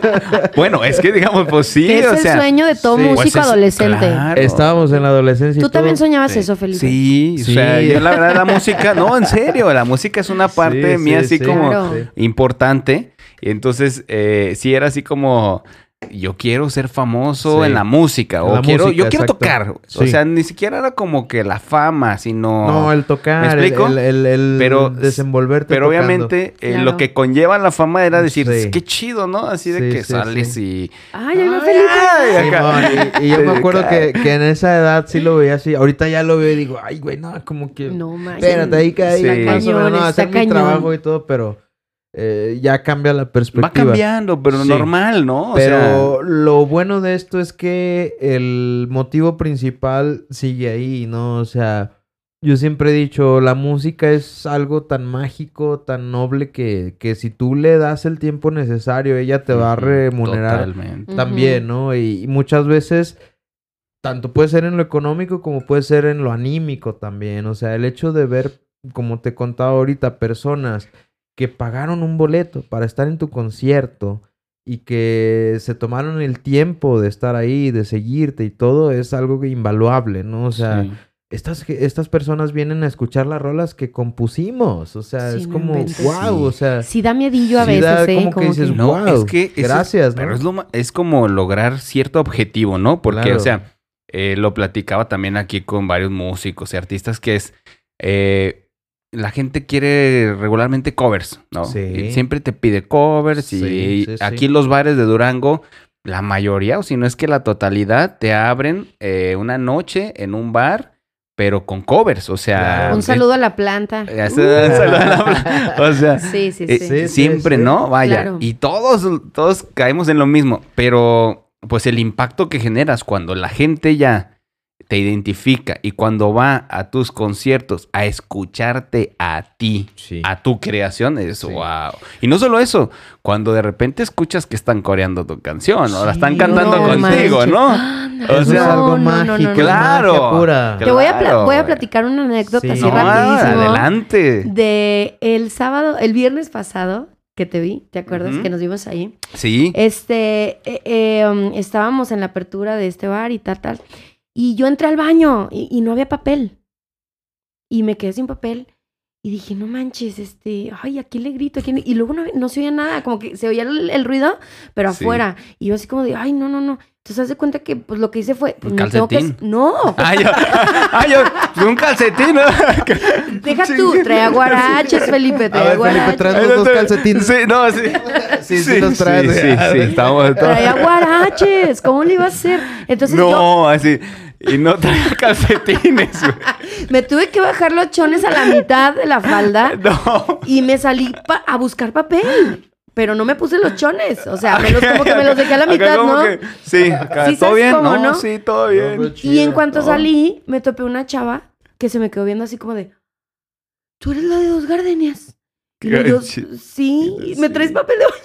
bueno, es que digamos, pues sí, es o el sea. sueño de todo sí. músico pues es- adolescente. claro. Estábamos en la adolescencia y Tú también todo. soñabas Sí. eso, Felipe. Sí, o Sí. sea, yo la verdad la música, no, en serio, la música es una parte Sí, mía sí, así sí. como Claro. Importante. Y entonces, eh, sí era así como, yo quiero ser famoso Sí. en la música, o la quiero, música, yo quiero exacto. tocar. O sea, ni siquiera era como que la fama, sino... No, el tocar, ¿Me el, explico? el, el- el Pero- desenvolverte Pero tocando. obviamente eh, Claro. lo que conlleva la fama era decir, Sí. qué chido, ¿no? Así de Sí, que sí, sales sí. y... Ay, Ay, ay, y, y yo me acuerdo que, en esa edad sí lo veía así. Ahorita ya lo veo y digo, ay, güey, no, como que... No. Espérate, ahí que ahí Sí. más o menos, no, Está hacer mi trabajo y todo, pero eh, ya cambia la perspectiva. Va cambiando, pero Sí. normal, ¿no? O Pero sea, lo bueno de esto es que el motivo principal sigue ahí, ¿no? O sea, yo siempre he dicho, la música es algo tan mágico, tan noble que, que si tú le das el tiempo necesario, ella te va a remunerar Totalmente. también, ¿no? Y, y muchas veces, tanto puede ser en lo económico como puede ser en lo anímico también. O sea, el hecho de ver, como te contaba ahorita, personas que pagaron un boleto para estar en tu concierto y que se tomaron el tiempo de estar ahí, de seguirte y todo, es algo invaluable, ¿no? O sea, Sí. estas, estas personas vienen a escuchar las rolas que compusimos. O sea, Sí, es como, wow, Sí. o sea... Sí da miedillo a Sí veces, da ¿eh? como que Como dices, que- No, Wow, es que... es- gracias, Pero ¿no? es, lo es como lograr cierto objetivo, ¿no? Porque, Claro. o sea, eh, lo platicaba también aquí con varios músicos y artistas que es... eh, la gente quiere regularmente covers, ¿no? Sí. Y Siempre te pide covers Sí, y sí, sí. aquí los bares de Durango, la mayoría, o si no es que la totalidad, te abren eh, una noche en un bar, pero con covers, o sea... Claro. Un saludo a la planta. eh, un saludo a la- o sea, Sí, sí, eh, sí. sí. siempre, ¿no? Vaya. Claro. Y todos, todos caemos en lo mismo. Pero, pues el impacto que generas cuando la gente ya te identifica y cuando va a tus conciertos a escucharte a ti, Sí. a tu creación, es Sí. wow. Y no solo eso, cuando de repente escuchas que están coreando tu canción o la están cantando no contigo, manches. ¿no? O sea, es algo no, no, no, mágico. no. Claro. magia pura. Te voy a, voy a platicar una anécdota Sí. así No, rapidísimo. adelante. De el sábado, el viernes pasado que te vi, ¿te acuerdas? Que nos vimos ahí. Sí. Este, eh, eh, um, estábamos en la apertura de este bar y tal, tal. Y yo entré al baño y, no había papel. Y me quedé sin papel. Y dije, no manches, este, ay, ¿a quién le grito? ¿A quién le-?" Y luego no, no se oía nada, como que se oía el, el ruido, pero Sí. afuera. Y yo así como de, ay, no, no, no. Entonces, haz de cuenta que, pues, lo que hice fue, pues, Un me tengo que- calcetín. No, Ah, yo, yo, pues, un calcetín. ¿no? deja tú, trae guaraches, Felipe, trae Felipe, guaraches. trae los dos calcetines. Sí, no, sí. Sí, sí los traes. Sí, sí, sí, estamos Traía guaraches, ¿cómo le iba a hacer? Entonces no, yo así. Y no traía calcetines, güey. me tuve que bajar los chones a la mitad de la falda No. y me salí pa- a buscar papel. Pero no me puse los chones. O sea, me los, como que me los dejé a la mitad, ¿no? que- sí, acá, Sí, ¿todo ¿sabes bien? cómo, no, no? sí, todo bien. Y en cuanto No. salí, me topé una chava que se me quedó viendo así como de, tú eres la de dos gardenias. Y yo, sí, ¿me traes papel de baño?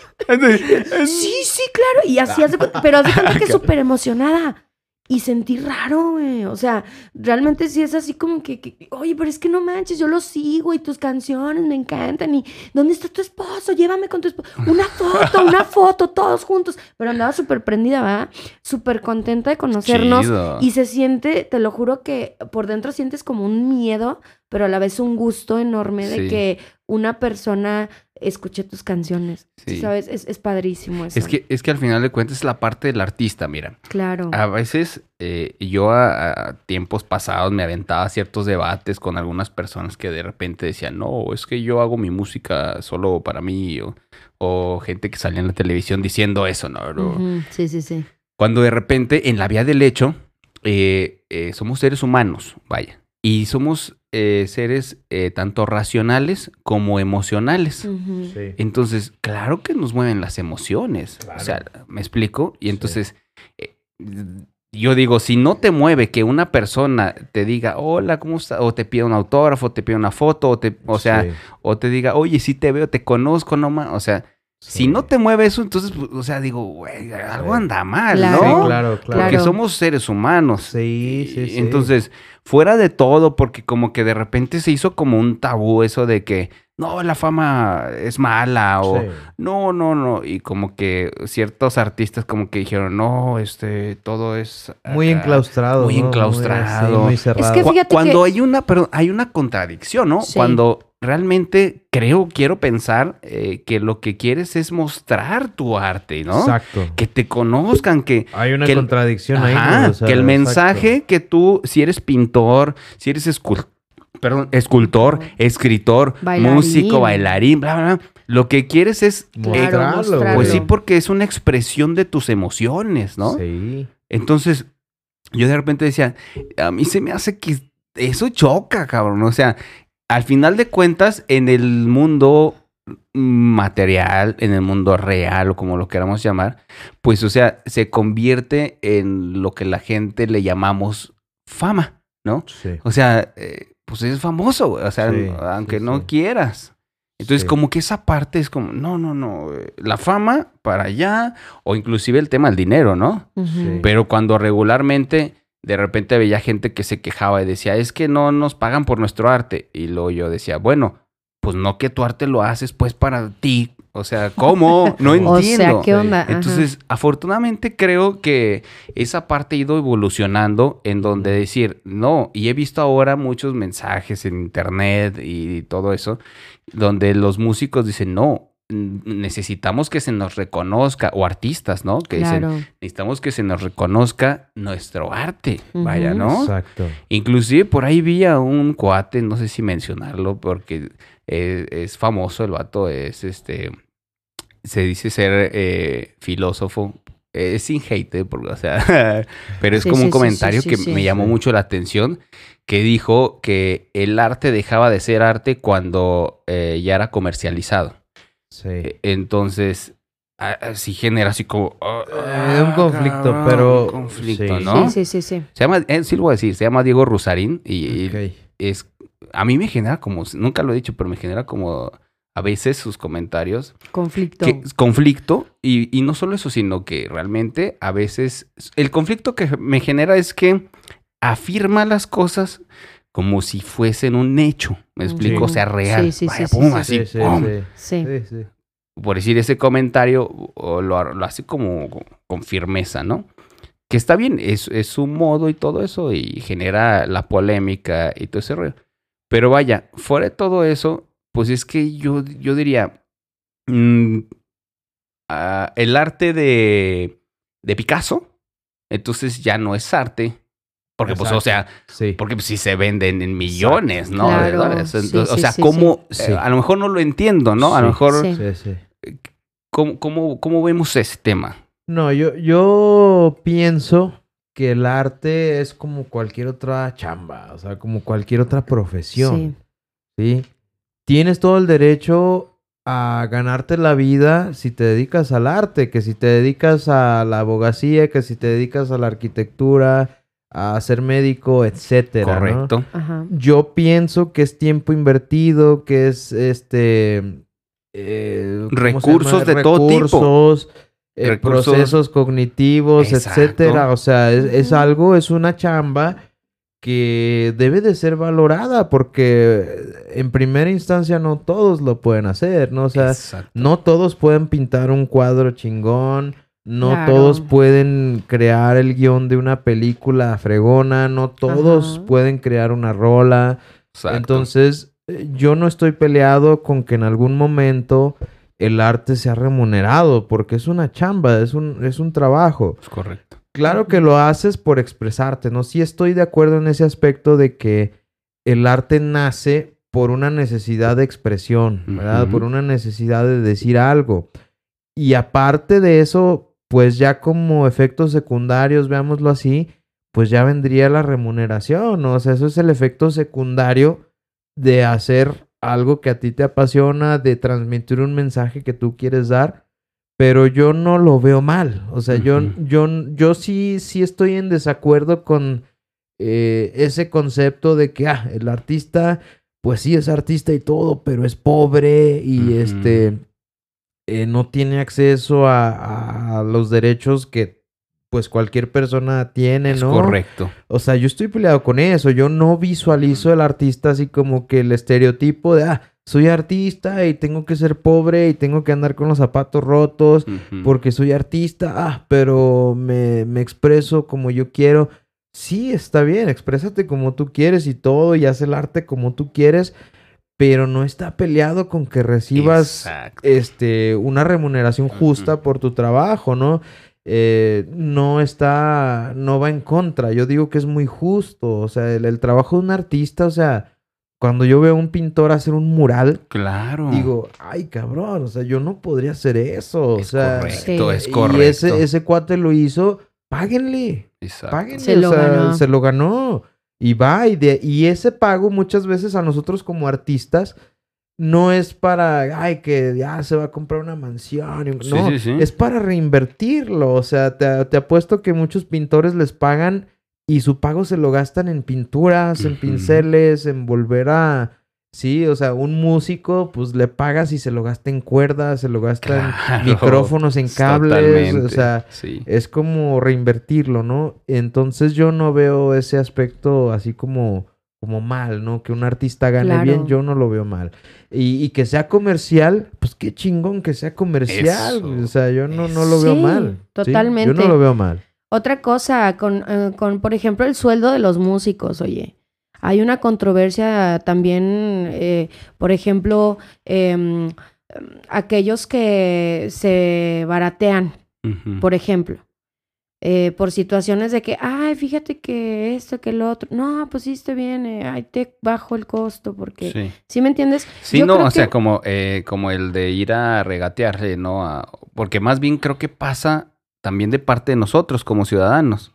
Sí, sí, claro. Y así hace pero hace cuenta que súper emocionada. Y sentí raro, güey. O sea, realmente sí es así como que, que, oye, pero es que no manches, yo lo sigo y tus canciones me encantan. Y ¿dónde está tu esposo? Llévame con tu esposo. Una foto, una foto, todos juntos. Pero andaba súper prendida, ¿va? Súper contenta de conocernos. Chido. Y se siente, te lo juro que por dentro sientes como un miedo, pero a la vez un gusto enorme de Sí. que una persona escuche tus canciones. Sí. ¿Sabes? Es, es padrísimo eso. Es que, es que al final de cuentas es la parte del artista, mira. Claro. A veces eh, yo a, a tiempos pasados me aventaba ciertos debates con algunas personas que de repente decían, no, es que yo hago mi música solo para mí, o, o gente que salía en la televisión diciendo eso, ¿no? Sí, sí, sí. Cuando de repente en la vía del hecho eh, eh, somos seres humanos, vaya, y somos eh, seres eh, tanto racionales como emocionales. Sí. Entonces, claro que nos mueven las emociones. Claro. O sea, ¿me explico? Y Sí. entonces, eh, yo digo, si no te mueve que una persona te diga, hola, ¿cómo estás? O te pida un autógrafo, te pida una foto, o, te, o sea, Sí, o te diga, oye, sí te veo, te conozco, no más. O sea, si no te mueve eso, entonces, pues, o sea, digo, güey, algo anda mal, Claro. ¿no? Sí, claro, claro. Porque somos seres humanos. Sí, sí, sí. Entonces, fuera de todo, porque como que de repente se hizo como un tabú eso de que, no, la fama es mala o... Sí. No, no, no. Y como que ciertos artistas como que dijeron, no, este, todo es... Muy acá". enclaustrado. muy ¿no? enclaustrado. Muy, así, muy cerrado. que Cu- fíjate cuando que- hay una, pero hay una contradicción, ¿no? Sí. Cuando realmente creo, quiero pensar eh, que lo que quieres es mostrar tu arte, ¿no? Exacto. Que te conozcan, que, Hay una que el- contradicción ahí. Ajá, ¿no? O sea, que el exacto. mensaje que tú, si eres pintor, si eres escul- perdón, escultor, escritor, Bailarín. músico, bailarín, bla, bla, bla, lo que quieres es... Claro, eh, Mostrarlo, mostrarlo. pues sí, porque es una expresión de tus emociones, ¿no? Sí. Entonces, yo de repente decía, a mí se me hace que eso choca, cabrón. O sea, al final de cuentas, en el mundo material, en el mundo real o como lo queramos llamar, pues, o sea, se convierte en lo que la gente le llamamos fama, ¿no? Sí. O sea, eh, pues es famoso, o sea, Sí, aunque sí, no sí. quieras. Entonces, Sí. como que esa parte es como, no, no, no, eh, la fama para allá, o inclusive el tema del dinero, ¿no? Pero cuando regularmente de repente veía gente que se quejaba y decía, es que no nos pagan por nuestro arte. Y luego yo decía, bueno, pues no que tu arte lo haces pues para ti. O sea, ¿cómo? No O entiendo. sea, ¿qué onda? Ajá. Entonces, afortunadamente creo que esa parte ha ido evolucionando en donde decir, no, y he visto ahora muchos mensajes en internet y todo eso, donde los músicos dicen, no, necesitamos que se nos reconozca, o artistas, ¿no? Que dicen, necesitamos que se nos reconozca nuestro arte, vaya. ¿no? Exacto. Inclusive por ahí vi a un cuate, no sé si mencionarlo, porque eh, es famoso el vato, es este, se dice ser eh, filósofo, es sin hate, eh, porque, o sea, pero es Sí, como sí, un comentario sí, que sí, me sí. llamó mucho la atención, que dijo que el arte dejaba de ser arte cuando eh, ya era comercializado. Sí. Eh, Entonces, sí genera así como... ah, Eh, un ah, conflicto, cabrón, pero- un conflicto, sí. ¿no? Sí, sí, sí, sí. Se llama, eh, sí lo voy a decir, se llama Diego Rusarín y, es... A mí me genera como, nunca lo he dicho, pero me genera como a veces sus comentarios, Conflicto. que, conflicto, y, y no solo eso, sino que realmente a veces, el conflicto que me genera es que afirma las cosas como si fuesen un hecho, me explico, o sea, real. Sí, sí, Vaya, sí, sí, pum, sí. así, Sí, sí, pum. sí. Sí. Sí, sí. por decir ese comentario, lo, lo hace como con firmeza, ¿no? Que está bien, es, es su modo y todo eso, y genera la polémica y todo ese rollo. Pero vaya, fuera de todo eso, pues es que yo, yo diría, mm, ah, el arte de, de Picasso, entonces ya no es arte, porque pues, o sea, Sí. porque pues, sí se venden en millones, ¿no? De sí, o sea, sí, ¿cómo? sí. eh, a lo mejor no lo entiendo, ¿no? A lo mejor, Sí. Sí, sí. ¿cómo, cómo, cómo vemos ese tema? No, yo, yo pienso que el arte es como cualquier otra chamba, o sea, como cualquier otra profesión. Sí. ¿sí? Tienes todo el derecho a ganarte la vida si te dedicas al arte, que si te dedicas a la abogacía, que si te dedicas a la arquitectura, a ser médico, etcétera. ¿no? Correcto. Ajá. Yo pienso que es tiempo invertido, que es este eh, ¿cómo se Recursos de todo tipo. Recursos, eh, Recursos- procesos cognitivos, Exacto. etcétera. O sea, es, algo, es una chamba que debe de ser valorada porque en primera instancia no todos lo pueden hacer, ¿no? O sea, Exacto. no todos pueden pintar un cuadro chingón, no Claro. todos pueden crear el guion de una película fregona, no todos Ajá. pueden crear una rola. Exacto. Entonces, eh, yo no estoy peleado con que en algún momento el arte sea remunerado, porque es una chamba, es un, es un trabajo. Es correcto. Claro que lo haces por expresarte, ¿no? Sí estoy de acuerdo en ese aspecto de que el arte nace por una necesidad de expresión, ¿verdad? Por una necesidad de decir algo. Y aparte de eso, pues ya como efectos secundarios, veámoslo así, pues ya vendría la remuneración, ¿no? O sea, eso es el efecto secundario de hacer algo que a ti te apasiona, de transmitir un mensaje que tú quieres dar, pero yo no lo veo mal. O sea, yo, yo, yo sí, sí estoy en desacuerdo con eh, ese concepto de que, ah, el artista, pues sí es artista y todo, pero es pobre y este eh, no tiene acceso a, a los derechos que pues cualquier persona tiene, Es ¿no? correcto. O sea, yo estoy peleado con eso. Yo no visualizo el artista así como que el estereotipo de, ah, soy artista y tengo que ser pobre y tengo que andar con los zapatos rotos porque soy artista, ah, pero me, me expreso como yo quiero. Sí, está bien, exprésate como tú quieres y todo y haz el arte como tú quieres, pero no está peleado con que recibas Exacto. este, una remuneración justa por tu trabajo, ¿no? Eh, no está, no va en contra. Yo digo que es muy justo. O sea, el, el trabajo de un artista, o sea, cuando yo veo a un pintor hacer un mural, Claro. digo, ay, cabrón, o sea, yo no podría hacer eso. O sea, correcto, Sí. es correcto. y ese, ese cuate lo hizo, páguenle, Exacto. páguenle. Se o lo sea, ganó. se lo ganó. Y va, y, de, y ese pago muchas veces a nosotros como artistas no es para, ay, que ya se va a comprar una mansión. Sí, no, sí, sí. es para reinvertirlo. O sea, te, te apuesto que muchos pintores les pagan y su pago se lo gastan en pinturas, en pinceles, en volver a... Sí, o sea, un músico, pues le pagas y se lo gasta en cuerdas, se lo gasta en micrófonos, en cables. O sea, sí. es como reinvertirlo, ¿no? Entonces yo no veo ese aspecto así como, como mal, ¿no? Que un artista gane Claro. bien, yo no lo veo mal. Y, y que sea comercial, pues qué chingón que sea comercial. Eso. O sea, yo no, no lo veo Sí, mal. ¿sí? totalmente. Yo no lo veo mal. Otra cosa, con, eh, con, por ejemplo, el sueldo de los músicos, oye. Hay una controversia también, eh, por ejemplo, em, aquellos que se baratean, por ejemplo, eh, por situaciones de que, ay, fíjate que esto, que lo otro, no, pues sí, está bien, eh, ay, te bajo el costo, porque, ¿sí, Sí. me entiendes? Sí, Yo no, o sea, que- como, eh, como el de ir a regatearse, ¿no? A- porque más bien creo que pasa también de parte de nosotros como ciudadanos.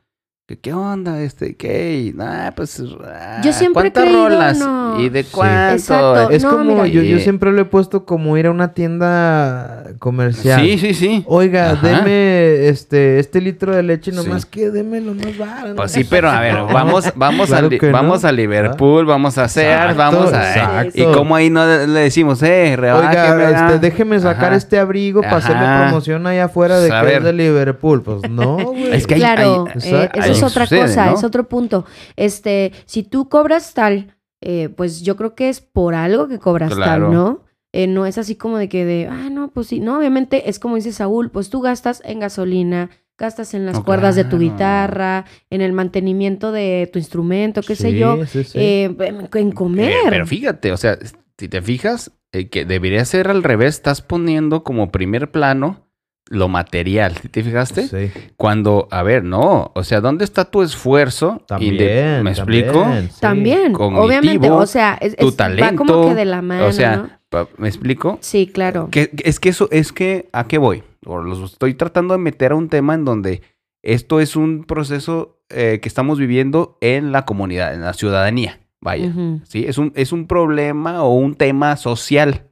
Que, ¿Qué onda? Este, ¿qué? Ah, pues, ah, Yo siempre he ¿cuántas creído, rolas? no. ¿Y de cuánto? Exacto. Es No, como, mira. yo, yo siempre lo he puesto como ir a una tienda comercial. Sí, sí, sí. Oiga, Ajá. deme este, este litro de leche, nomás Sí. que deme lo más barato. Pues sí, pero a ver, vamos, vamos, Claro a, Li- que no. vamos a Liverpool, vamos a Sears, Exacto, vamos a... exacto. Y como ahí no le decimos, eh, Oiga, este, déjeme sacar Ajá. este abrigo para hacerle promoción allá afuera de Pues, que es de Liverpool. Pues no, güey. Es que hay- claro, hay- eh, Exacto. Es otra sucede, cosa, ¿no? es otro punto. Este, si tú cobras tal, eh, pues yo creo que es por algo que cobras Claro. tal, ¿no? Eh, no es así como de que de, ah, no, pues sí, no, obviamente es como dice Saúl, pues tú gastas en gasolina, gastas en las No, cuerdas de tu guitarra, en el mantenimiento de tu instrumento, qué sé yo, sí, sí. eh, en comer. Eh, pero fíjate, o sea, si te fijas, que debería ser al revés, estás poniendo como primer plano lo material. ¿Sí ¿Te fijaste? Sí. Cuando, a ver, no, o sea, ¿dónde está tu esfuerzo? También. ¿Me explico? también, sí. También, Cognitivo, obviamente, o sea, es, tu es- va como talento, que de la mano, o sea, ¿me explico? Sí, claro. Que, es que eso, es que, ¿a qué voy? O los estoy tratando de meter a un tema en donde esto es un proceso eh, que estamos viviendo en la comunidad, en la ciudadanía. Vaya. ¿sí? Es un, es un problema o un tema social,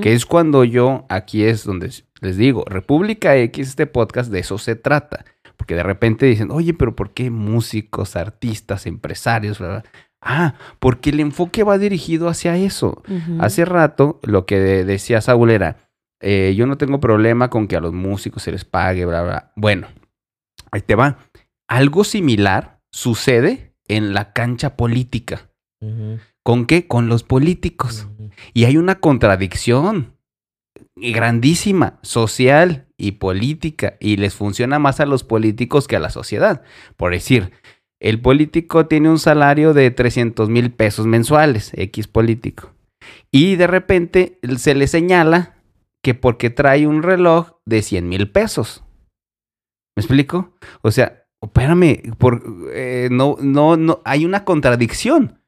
que es cuando yo, aquí es donde les digo, República X, este podcast, de eso se trata. Porque de repente dicen, oye, pero ¿por qué músicos, artistas, empresarios? bla, bla?". Ah, porque el enfoque va dirigido hacia eso. Hace rato lo que de- decía Saúl era, eh, yo no tengo problema con que a los músicos se les pague, bla, bla. Bueno, ahí te va. Algo similar sucede en la cancha política. ¿Con qué? Con los políticos. Y hay una contradicción grandísima, social y política, y les funciona más a los políticos que a la sociedad. Por decir, el político tiene un salario de 300 mil pesos mensuales, X político, y de repente se le señala que porque trae un reloj de 100 mil pesos. ¿Me explico? O sea, espérame, por, eh, no, no, no, hay una contradicción.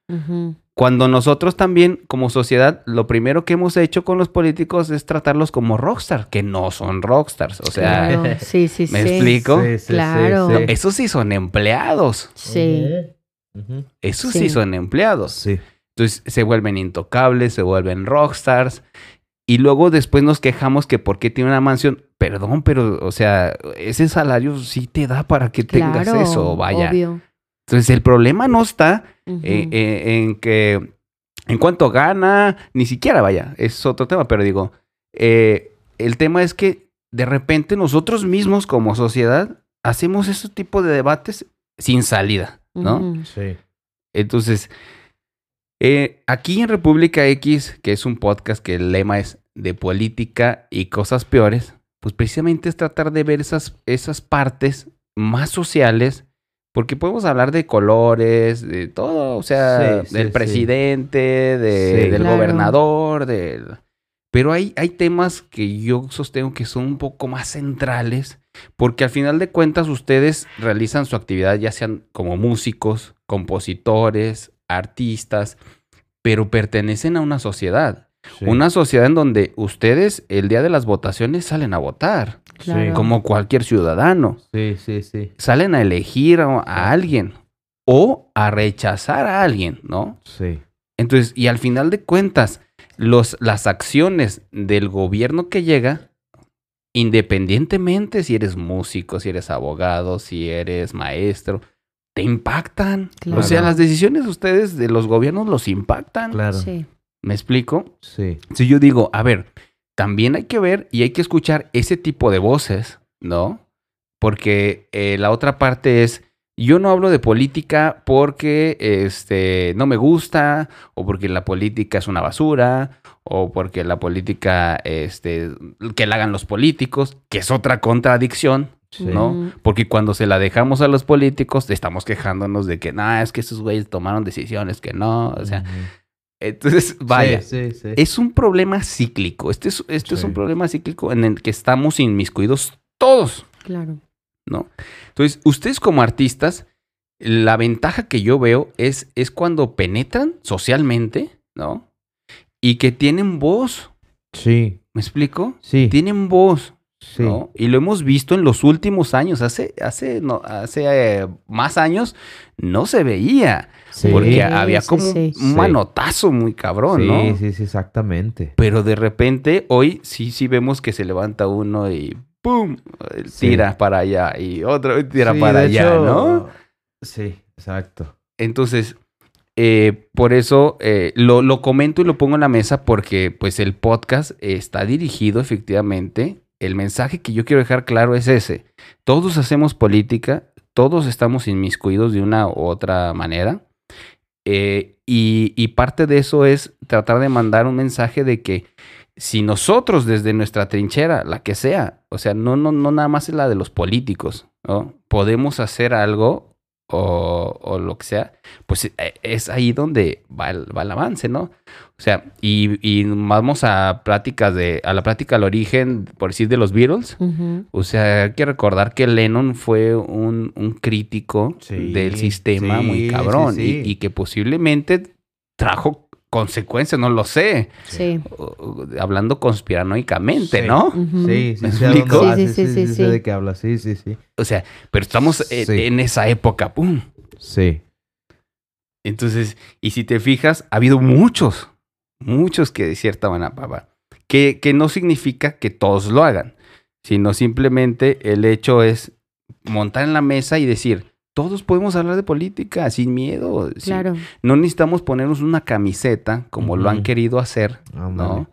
Cuando nosotros también, como sociedad, lo primero que hemos hecho con los políticos es tratarlos como rockstar, que no son rockstars. O sea, Claro, sí, sí, ¿me sí. explico? Sí, sí, sí, Claro. sí. esos sí son empleados. Sí. Esos sí, Sí. son empleados. Sí. Entonces se vuelven intocables, se vuelven rockstars. Y luego después nos quejamos que por qué tiene una mansión. Perdón, pero, o sea, ese salario sí te da para que tengas eso, vaya. Obvio. Entonces el problema no está eh, eh, en que en cuanto gana, ni siquiera vaya, es otro tema, pero digo, eh, el tema es que de repente nosotros mismos como sociedad hacemos ese tipo de debates sin salida, ¿no? Sí. Entonces, eh, aquí en República X, que es un podcast que el lema es de política y cosas peores, pues precisamente es tratar de ver esas, esas partes más sociales, porque podemos hablar de colores, de todo, o sea, Sí, sí, del sí. presidente, de- Sí. del Claro. gobernador, del... Pero hay, hay temas que yo sostengo que son un poco más centrales, porque al final de cuentas ustedes realizan su actividad ya sean como músicos, compositores, artistas, pero pertenecen a una sociedad. Sí. Una sociedad en donde ustedes el día de las votaciones salen a votar, Claro. como cualquier ciudadano. Sí, sí, sí. Salen a elegir a, a alguien o a rechazar a alguien, ¿no? Sí. Entonces, y al final de cuentas, los, las acciones del gobierno que llega, independientemente si eres músico, si eres abogado, si eres maestro, te impactan. Claro. O sea, las decisiones de ustedes de los gobiernos los impactan. Claro. Sí. ¿Me explico? Sí. Si yo digo, a ver, también hay que ver y hay que escuchar ese tipo de voces, ¿no? Porque eh, la otra parte es, yo no hablo de política porque este, no me gusta, o porque la política es una basura, o porque la política, este, que la hagan los políticos, que es otra contradicción, Sí. ¿no? Porque cuando se la dejamos a los políticos, estamos quejándonos de que, no, es que esos güeyes tomaron decisiones que no, o sea. Entonces, vaya, Sí, sí, sí. es un problema cíclico. Este es, este es un problema cíclico en el que estamos inmiscuidos todos, Claro. ¿no? Entonces, ustedes como artistas, la ventaja que yo veo es, es cuando penetran socialmente, ¿no? Y que tienen voz, Sí, ¿me explico? sí, Tienen voz, sí. ¿no? Y lo hemos visto en los últimos años. Hace, hace, no, hace eh, más años no se veía. Sí. Porque había como sí. un manotazo muy cabrón, sí, ¿no? sí, sí, exactamente. Pero de repente, hoy sí, sí vemos que se levanta uno y ¡pum! Tira para allá y otro tira para allá, hecho, ¿no? Sí, exacto. Entonces, eh, por eso eh, lo, lo comento y lo pongo en la mesa porque pues el podcast está dirigido efectivamente. El mensaje que yo quiero dejar claro es ese. Todos hacemos política, todos estamos inmiscuidos de una u otra manera. eh, y, parte de eso es tratar de mandar un mensaje de que si nosotros desde nuestra trinchera, la que sea, o sea, no, no, no nada más es la de los políticos, ¿no? Podemos hacer algo o, lo que sea, pues eh, es ahí donde va el avance, ¿no? O sea, y, y vamos a pláticas de, a la plática al origen, por decir, de los Beatles. O sea, hay que recordar que Lennon fue un, un crítico Sí, del sistema sí, muy cabrón sí. Y, y que posiblemente trajo consecuencias, no lo sé, Sí. o- hablando conspiranoicamente, Sí. ¿no? Ujú. Sí, sí, Sí, sí, sí, sí, sí, sí, sí. sé de qué hablas, sí, sí, sí. O sea, pero estamos en, en esa época, ¡pum! Sí, Entonces, y si te fijas, ha habido muchos, muchos que de cierta manera, papá, que, que no significa que todos lo hagan, sino simplemente el hecho es montar en la mesa y decir, todos podemos hablar de política sin miedo. sin- Claro. no necesitamos ponernos una camiseta como lo han querido hacer, ándale. ¿no?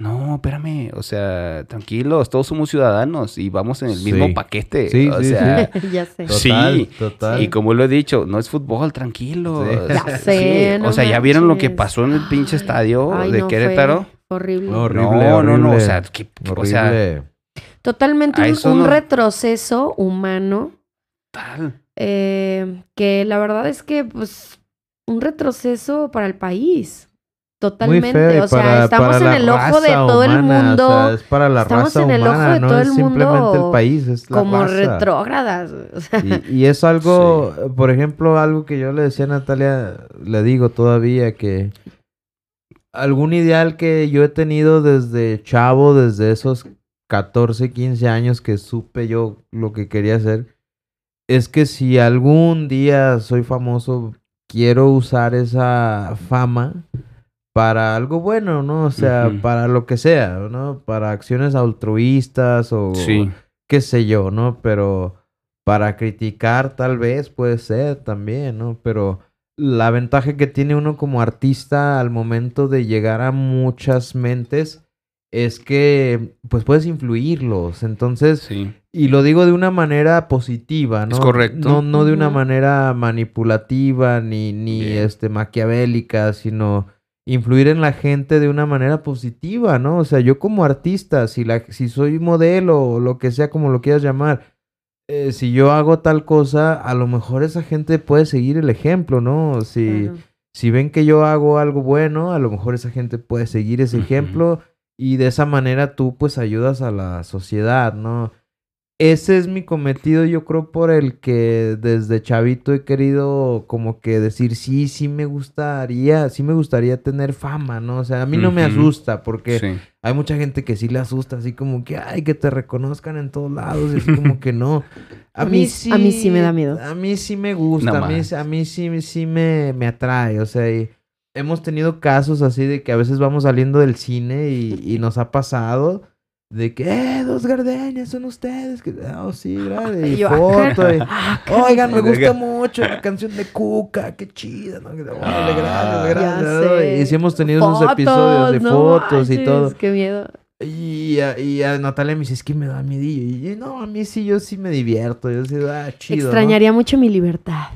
No, espérame, o sea, tranquilos, todos somos ciudadanos y vamos en el mismo Sí. paquete. Sí, o sí, sea, ya sé. Sí. Total, total. y como lo he dicho, no es fútbol, tranquilo. Sí. Ya sé, no o sea, ya vieron lo que pasó en el pinche Ay, estadio ay, de no, Querétaro. fue horrible. No, horrible, no, no, no, o horrible. sea, que- que- o sea, Horrible. Totalmente un, eso un no- retroceso humano tal. eh, que la verdad es que, pues, un retroceso para el país. Totalmente. feo o sea, para- estamos para en el ojo de todo el mundo. o sea, es para la Estamos raza en el ojo humana, de no todo es el simplemente mundo el país, es la como raza. retrógradas. o sea, Y, y es algo, por ejemplo, algo que yo le decía a Natalia, le digo todavía que algún ideal que yo he tenido desde chavo, desde esos 14, 15 años que supe yo lo que quería hacer, es que si algún día soy famoso, quiero usar esa fama para algo bueno, ¿no? O sea, para lo que sea, ¿no? Para acciones altruistas o Sí. qué sé yo, ¿no? Pero para criticar tal vez puede ser también, ¿no? Pero la ventaja que tiene uno como artista al momento de llegar a muchas mentes es que pues puedes influirlos. Entonces, Sí. y lo digo de una manera positiva, ¿no? Es correcto. No, no de una manera manipulativa ni, ni Bien. este maquiavélica, sino influir en la gente de una manera positiva, ¿no? O sea, yo como artista, si la, si soy modelo o lo que sea como lo quieras llamar, eh, si yo hago tal cosa, a lo mejor esa gente puede seguir el ejemplo, ¿no? Si, claro. si ven que yo hago algo bueno, a lo mejor esa gente puede seguir ese ejemplo y de esa manera tú pues ayudas a la sociedad, ¿no? Ese es mi cometido, yo creo, por el que desde chavito he querido como que decir, sí, sí me gustaría, sí me gustaría tener fama, ¿no? O sea, a mí no me asusta porque Sí. hay mucha gente que sí le asusta, así como que, ay, que te reconozcan en todos lados, y así como que no. A, A mí, mí- sí. a mí sí me da miedo. A mí sí me gusta, No a, mí, a mí sí, sí me, me atrae, o sea, y hemos tenido casos así de que a veces vamos saliendo del cine y, y nos ha pasado de que, eh, dos gardenias son ustedes, que, oh, sí, y Yo, foto, y, Ah, Oigan, me gusta mucho la canción de Cuca, qué chida, ¿no? Órale, Ah. gracias. ya ¿no? sé. Y sí hemos tenido esos Fotos, episodios de no fotos y todo. Qué miedo. Y a, y a Natalia me dice, es que me da miedo. Y yo, no, a mí sí, yo sí me divierto. Yo sí, ah, chido. ¿no?". Extrañaría mucho mi libertad.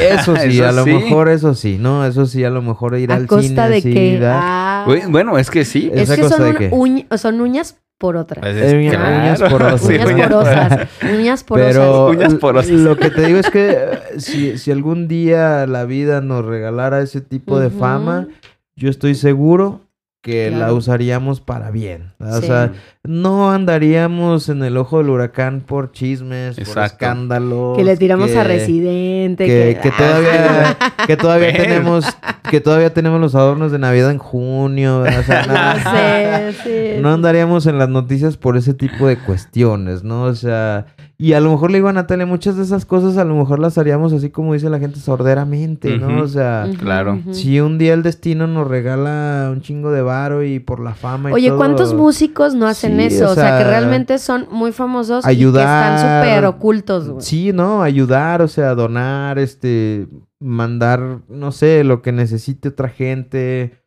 Eso sí, Eso a lo sí. mejor eso sí, ¿no? Eso sí, a lo mejor ir ¿A al costa cine de así. Ah. Güey, Bueno, es que sí. es ¿Esa que cosa son, de un- qué? uñ- son uñas por otras. Pues Eh, uña- uñas porosas. Sí, uñas porosas. uñas porosas. Pero Uñas porosas. lo que te digo es que eh, si, si algún día la vida nos regalara ese tipo de fama, yo estoy seguro que la usaríamos para bien. O sea, no andaríamos en el ojo del huracán por chismes, por escándalos. Que le tiramos a que- Residente. Que, que todavía, que todavía tenemos, que todavía tenemos los adornos de Navidad en junio. ¿verdad? O sea, No nada- sé, sí. no andaríamos en las noticias por ese tipo de cuestiones, ¿no? O sea, y a lo mejor le digo a Natalia, muchas de esas cosas a lo mejor las haríamos así como dice la gente, sorderamente, ¿no? O sea, Claro. si un día el destino nos regala un chingo de varo y por la fama y Oye, todo, ¿cuántos músicos no hacen Sí, eso? o O sea, que realmente son muy famosos y que ayudar. están súper ocultos, güey. Sí, ¿no? Ayudar, o sea, donar, este, mandar, no sé, lo que necesite otra gente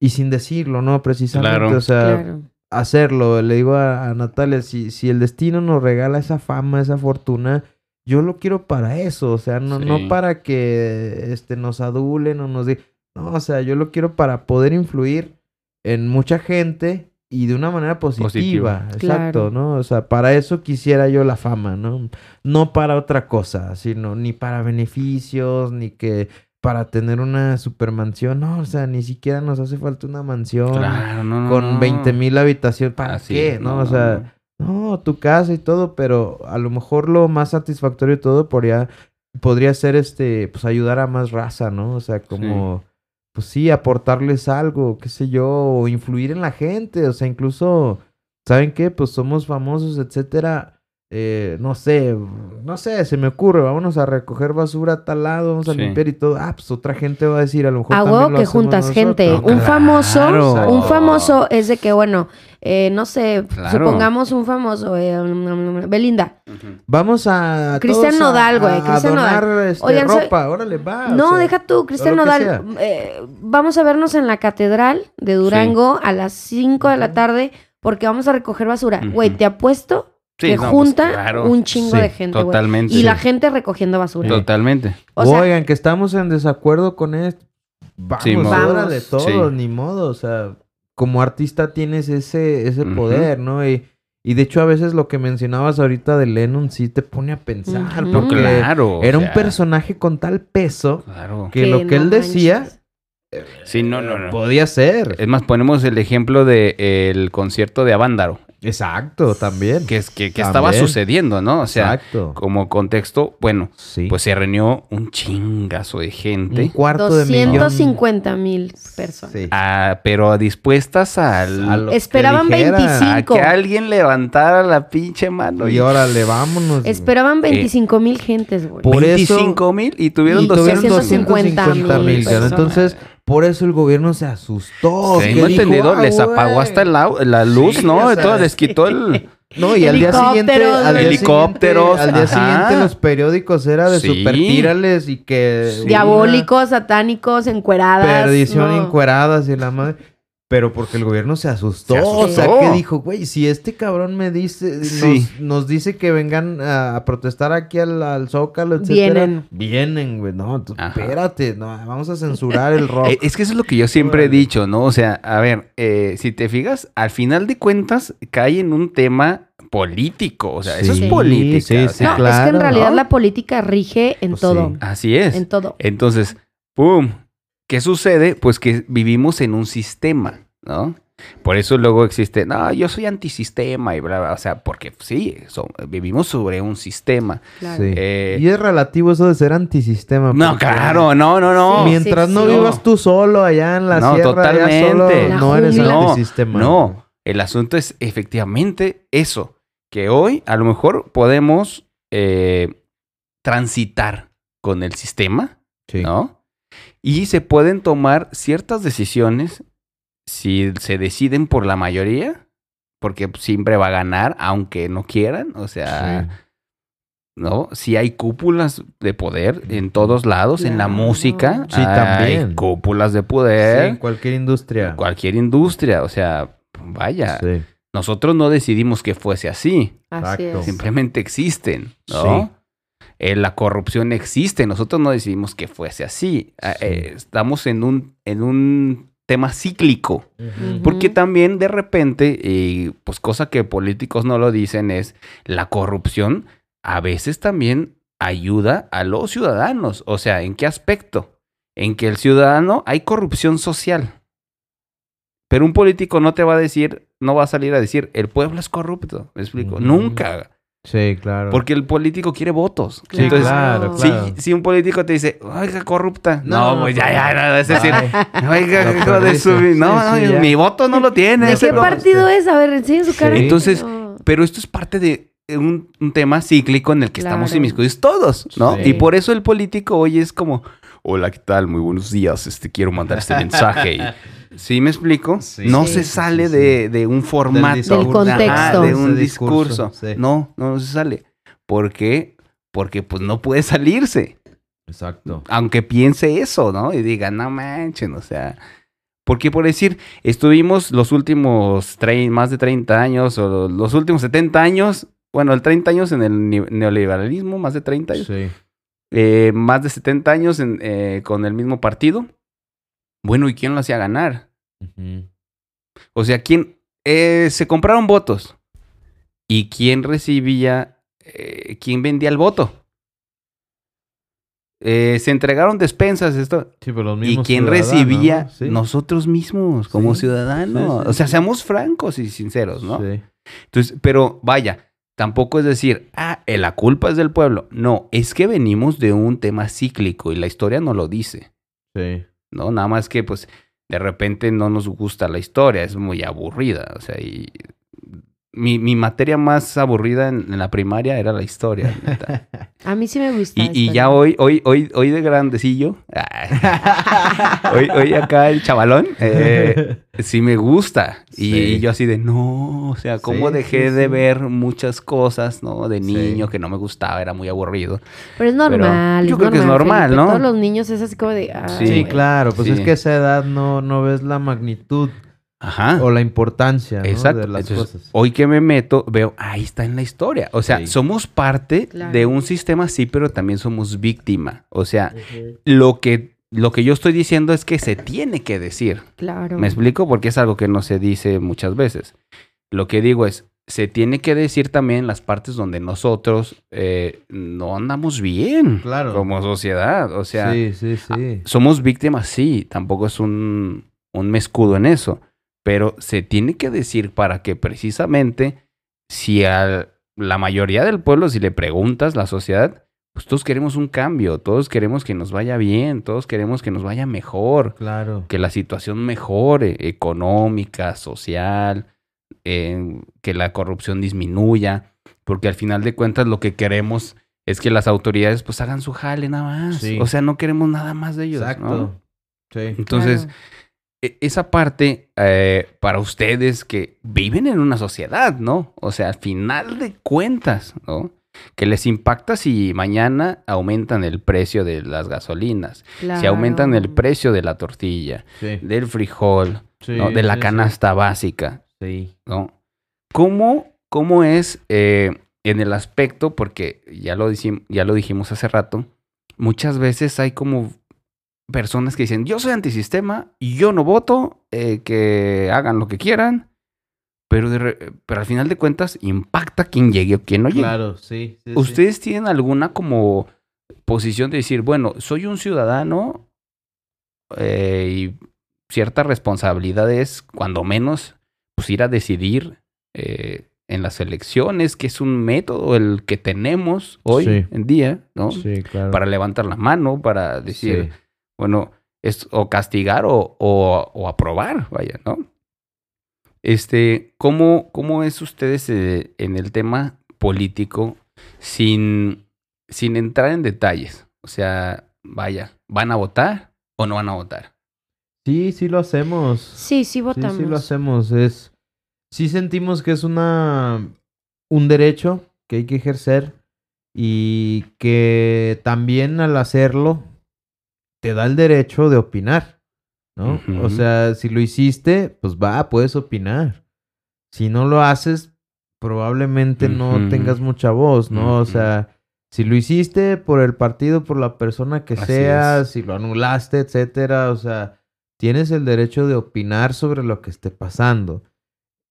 y sin decirlo, ¿no? Precisamente, Claro. o sea, Claro. hacerlo. Le digo a, a Natalia, si, si el destino nos regala esa fama, esa fortuna, yo lo quiero para eso. O sea, no, Sí. no para que este, nos adulen o nos digan. No, o sea, yo lo quiero para poder influir en mucha gente y de una manera positiva. Positiva. Exacto, Claro. ¿no? O sea, para eso quisiera yo la fama, ¿no? No para otra cosa, sino ni para beneficios, ni que para tener una supermansión. No, o sea, ni siquiera nos hace falta una mansión Claro, no, no, con no. 20 mil habitaciones. ¿Para Así qué? es, ¿no? no, O sea, no, tu casa y todo, pero a lo mejor lo más satisfactorio de todo podría, podría ser este, pues ayudar a más raza, ¿no? O sea, como, pues sí, aportarles algo, qué sé yo, o influir en la gente, o sea, incluso, ¿saben qué? Pues somos famosos, etcétera. Eh, no sé, no sé, se me ocurre, vámonos a recoger basura a tal lado, vamos a Sí. limpiar y todo. Ah, pues otra gente va a decir, a lo mejor. A también huevo lo que juntas gente. Un Claro. famoso, un famoso es de que, bueno, eh, no sé, Claro. supongamos un famoso, eh, Belinda. Vamos a. Cristian Nodal, güey, Cristian Nodal. este, Oigan, soy- ropa, órale, va. no, o sea, deja tú, Cristian Nodal. eh, vamos a vernos en la catedral de Durango a las 5 de la tarde porque vamos a recoger basura. Güey, te apuesto Sí, que no, pues, junta claro. un chingo Sí, de gente, güey. Totalmente. Y la gente recogiendo basura. Totalmente. O sea, Oigan, que estamos en desacuerdo con esto. Vamos, Vamos. todos, Sí. ni modo. O sea, como artista tienes ese, ese poder, ¿no? Y, y de hecho, a veces lo que mencionabas ahorita de Lennon sí te pone a pensar. Porque Claro. o era un personaje con tal peso Claro. que, lo que no él decía manches. Sí, no, no, no. podía ser. Es más, ponemos el ejemplo del concierto de Avándaro, Exacto, también. que es que, que estaba sucediendo, ¿no? O sea, Exacto. como contexto, bueno, Sí. pues se reunió un chingazo de un gente, cuarto de millón. 250 mil personas. Sí. ah, pero dispuestas al, A lo que Esperaban dijera. 25. a que alguien levantara la pinche mano. Y órale, vámonos. Esperaban 25 mil gentes, güey. Por eso- 25 mil y tuvieron y tuvieron 250 250 mil. personas. Entonces, por eso el gobierno se asustó. Tengo dijo, entendido, "Ah, les apagó güey". hasta la, la luz, Sí, ¿no? Todo les quitó el... No, y al día siguiente, al día Helicópteros, siguiente, al día ajá. siguiente los periódicos era de Sí. super tírales y que Sí. Diabólicos, satánicos, encueradas. perdición no. encueradas y la madre. Pero porque el gobierno se asustó. Se O sea, que dijo, güey, si este cabrón me dice, nos, Sí. nos dice que vengan a, a protestar aquí al, al Zócalo, etcétera. Vienen. Vienen, güey. No, tú, espérate, no, vamos a censurar el rock. Eh, Es que eso es lo que yo siempre he dicho, ¿no? O sea, a ver, eh, si te fijas, al final de cuentas cae en un tema político. O sea, eso es política. sí, o sí, sea, No, es que en realidad ¿no? la política rige en Pues todo. sí. Así es. En todo. Entonces, ¡pum! ¿Qué sucede? Pues que vivimos en un sistema, ¿no? Por eso luego existe, no, yo soy antisistema y bla, bla. O sea, porque sí, so- vivimos sobre un sistema. Claro. Sí. Eh, y es relativo eso de ser antisistema. no, claro, no, no, no. Sí, Mientras no sí. vivas tú solo allá en la No, sierra, allá totalmente. solo, no eres. No, antisistema. No, el asunto es efectivamente eso, que hoy a lo mejor podemos eh, transitar con el sistema, Sí. ¿no? Y se pueden tomar ciertas decisiones si se deciden por la mayoría, porque siempre va a ganar, aunque no quieran, o sea, Sí. ¿no? Si hay cúpulas de poder en todos lados, en la música, Sí, hay también. cúpulas de Sí, poder, en cualquier industria. en cualquier industria, o sea, vaya, Sí. nosotros no decidimos que fuese así, Así Exacto. es. simplemente existen, ¿no? Eh, la corrupción existe, nosotros no decidimos que fuese así. Ah, Sí. eh, estamos en un, en un tema cíclico, porque también de repente, y pues cosa que políticos no lo dicen, es la corrupción a veces también ayuda a los ciudadanos. O sea, ¿en qué aspecto? En que el ciudadano hay corrupción social. Pero un político no te va a decir, no va a salir a decir, el pueblo es corrupto. ¿Me explico? Nunca. Sí, claro. Porque el político quiere votos. Claro. Entonces, claro, claro. si un político te dice, oiga, corrupta. No, No, pues ya, pues, ya, no, es decir, oiga, hijo de su... perdiste. No, Sí, sí, mi voto no lo tiene. ¿De ese qué partido es? A ver, enseña su cara. Sí. Entonces. Pero esto es parte de un, un tema cíclico en el que estamos inmiscuidos todos, ¿no? Sí. Y por eso el político hoy es como, hola, ¿qué tal? Muy buenos días, este, quiero mandar este mensaje. Y, ¿Sí me explico? Sí. No Sí. se sale Sí, sí. de, de un formato. Del contexto. Ajá, de un discurso. discurso, sí. No, no se sale. ¿Por qué? Porque pues no puede salirse. Exacto. Aunque piense eso, ¿no? Y diga, no manchen, o sea... Porque por decir, estuvimos los últimos trein- más de 30 años o los últimos 70 años, bueno, el 30 años en el ne- neoliberalismo, más de 30 años, Sí. Eh, más de 70 años en, eh, con el mismo partido. Bueno, ¿y quién lo hacía ganar? O sea, ¿quién? eh, se compraron votos. ¿Y quién recibía, quién vendía el voto? Eh, se entregaron despensas, esto. Sí, pero los ¿Y quién recibía? Nosotros mismos, como Sí, ciudadanos. o sea, seamos francos y sinceros, ¿no? Sí. Entonces, pero vaya, tampoco es decir, ah, eh, la culpa es del pueblo. No, es que venimos de un tema cíclico y la historia no lo dice, Sí. ¿no? Nada más que, pues, de repente no nos gusta la historia, es muy aburrida, o sea, y mi, mi materia más aburrida en, en la primaria era la historia. neta. A mí sí me gusta. Y, y ya hoy, hoy, hoy, hoy de grandecillo, hoy, hoy acá el chavalón, eh, sí me gusta. Y, Sí. y yo así de, no, o sea, cómo Sí, dejé sí, de sí. ver muchas cosas, ¿no? De Sí. niño que no me gustaba, era muy aburrido. Pero es normal. yo creo que es normal, Felipe. ¿no? Todos los niños es así como de. ay, Sí, claro, pues Sí. es que a esa edad no, no ves la magnitud Ajá. o la importancia ¿no? Exacto. de las Entonces, cosas. hoy que me meto, veo, ahí está en la historia. O sea, Sí. somos parte Claro. de un sistema, sí, pero también somos víctima. O sea, lo que, lo que yo estoy diciendo es que se tiene que decir. Claro. ¿Me explico? Porque es algo que no se dice muchas veces. Lo que digo es, se tiene que decir también las partes donde nosotros eh, no andamos bien Claro. como sociedad. O sea, sí, sí, sí. somos víctimas, sí, tampoco es un, un escudo en eso, pero se tiene que decir para que precisamente si a la mayoría del pueblo, si le preguntas, la sociedad, pues todos queremos un cambio, todos queremos que nos vaya bien, todos queremos que nos vaya mejor Claro. que la situación mejore, económica, social, eh, que la corrupción disminuya, porque al final de cuentas lo que queremos es que las autoridades pues hagan su jale nada más. Sí. O sea, no queremos nada más de ellos. ¿no? Exacto. Sí. Entonces, Claro. E- esa parte eh, para ustedes que viven en una sociedad, ¿no? O sea, al final de cuentas, ¿no? Que les impacta si mañana aumentan el precio de las gasolinas, si aumentan el precio de la tortilla, Sí. del frijol, Sí, ¿no? de la sí, canasta básica, Sí. ¿no? ¿Cómo, cómo es eh, en el aspecto, porque ya lo, dijim- ya lo dijimos hace rato, muchas veces hay como personas que dicen, yo soy antisistema, y yo no voto, eh, que hagan lo que quieran, pero, de re- pero al final de cuentas impacta quien llegue o quien no llegue. Claro, sí. sí, sí. ¿Ustedes tienen alguna como posición de decir, bueno, soy un ciudadano eh, y cierta responsabilidad es, cuando menos, pues ir a decidir eh, en las elecciones, que es un método el que tenemos hoy Sí. en día, ¿no? Sí, claro. Para levantar la mano, para decir, Sí. Bueno, es o castigar o, o, o aprobar, vaya, ¿no? Este, ¿cómo, cómo es ustedes eh, en el tema político sin, sin entrar en detalles? O sea, vaya, ¿van a votar o no van a votar? Sí, sí lo hacemos. Sí, sí Sí, votamos. sí lo hacemos. Es, sí sentimos que es una un derecho que hay que ejercer y que también al hacerlo te da el derecho de opinar, ¿no? O sea, si lo hiciste, pues va, puedes opinar. Si no lo haces, probablemente no tengas mucha voz, ¿no? O sea, si lo hiciste por el partido, por la persona que Así sea, es. si lo anulaste, etcétera, o sea, tienes el derecho de opinar sobre lo que esté pasando.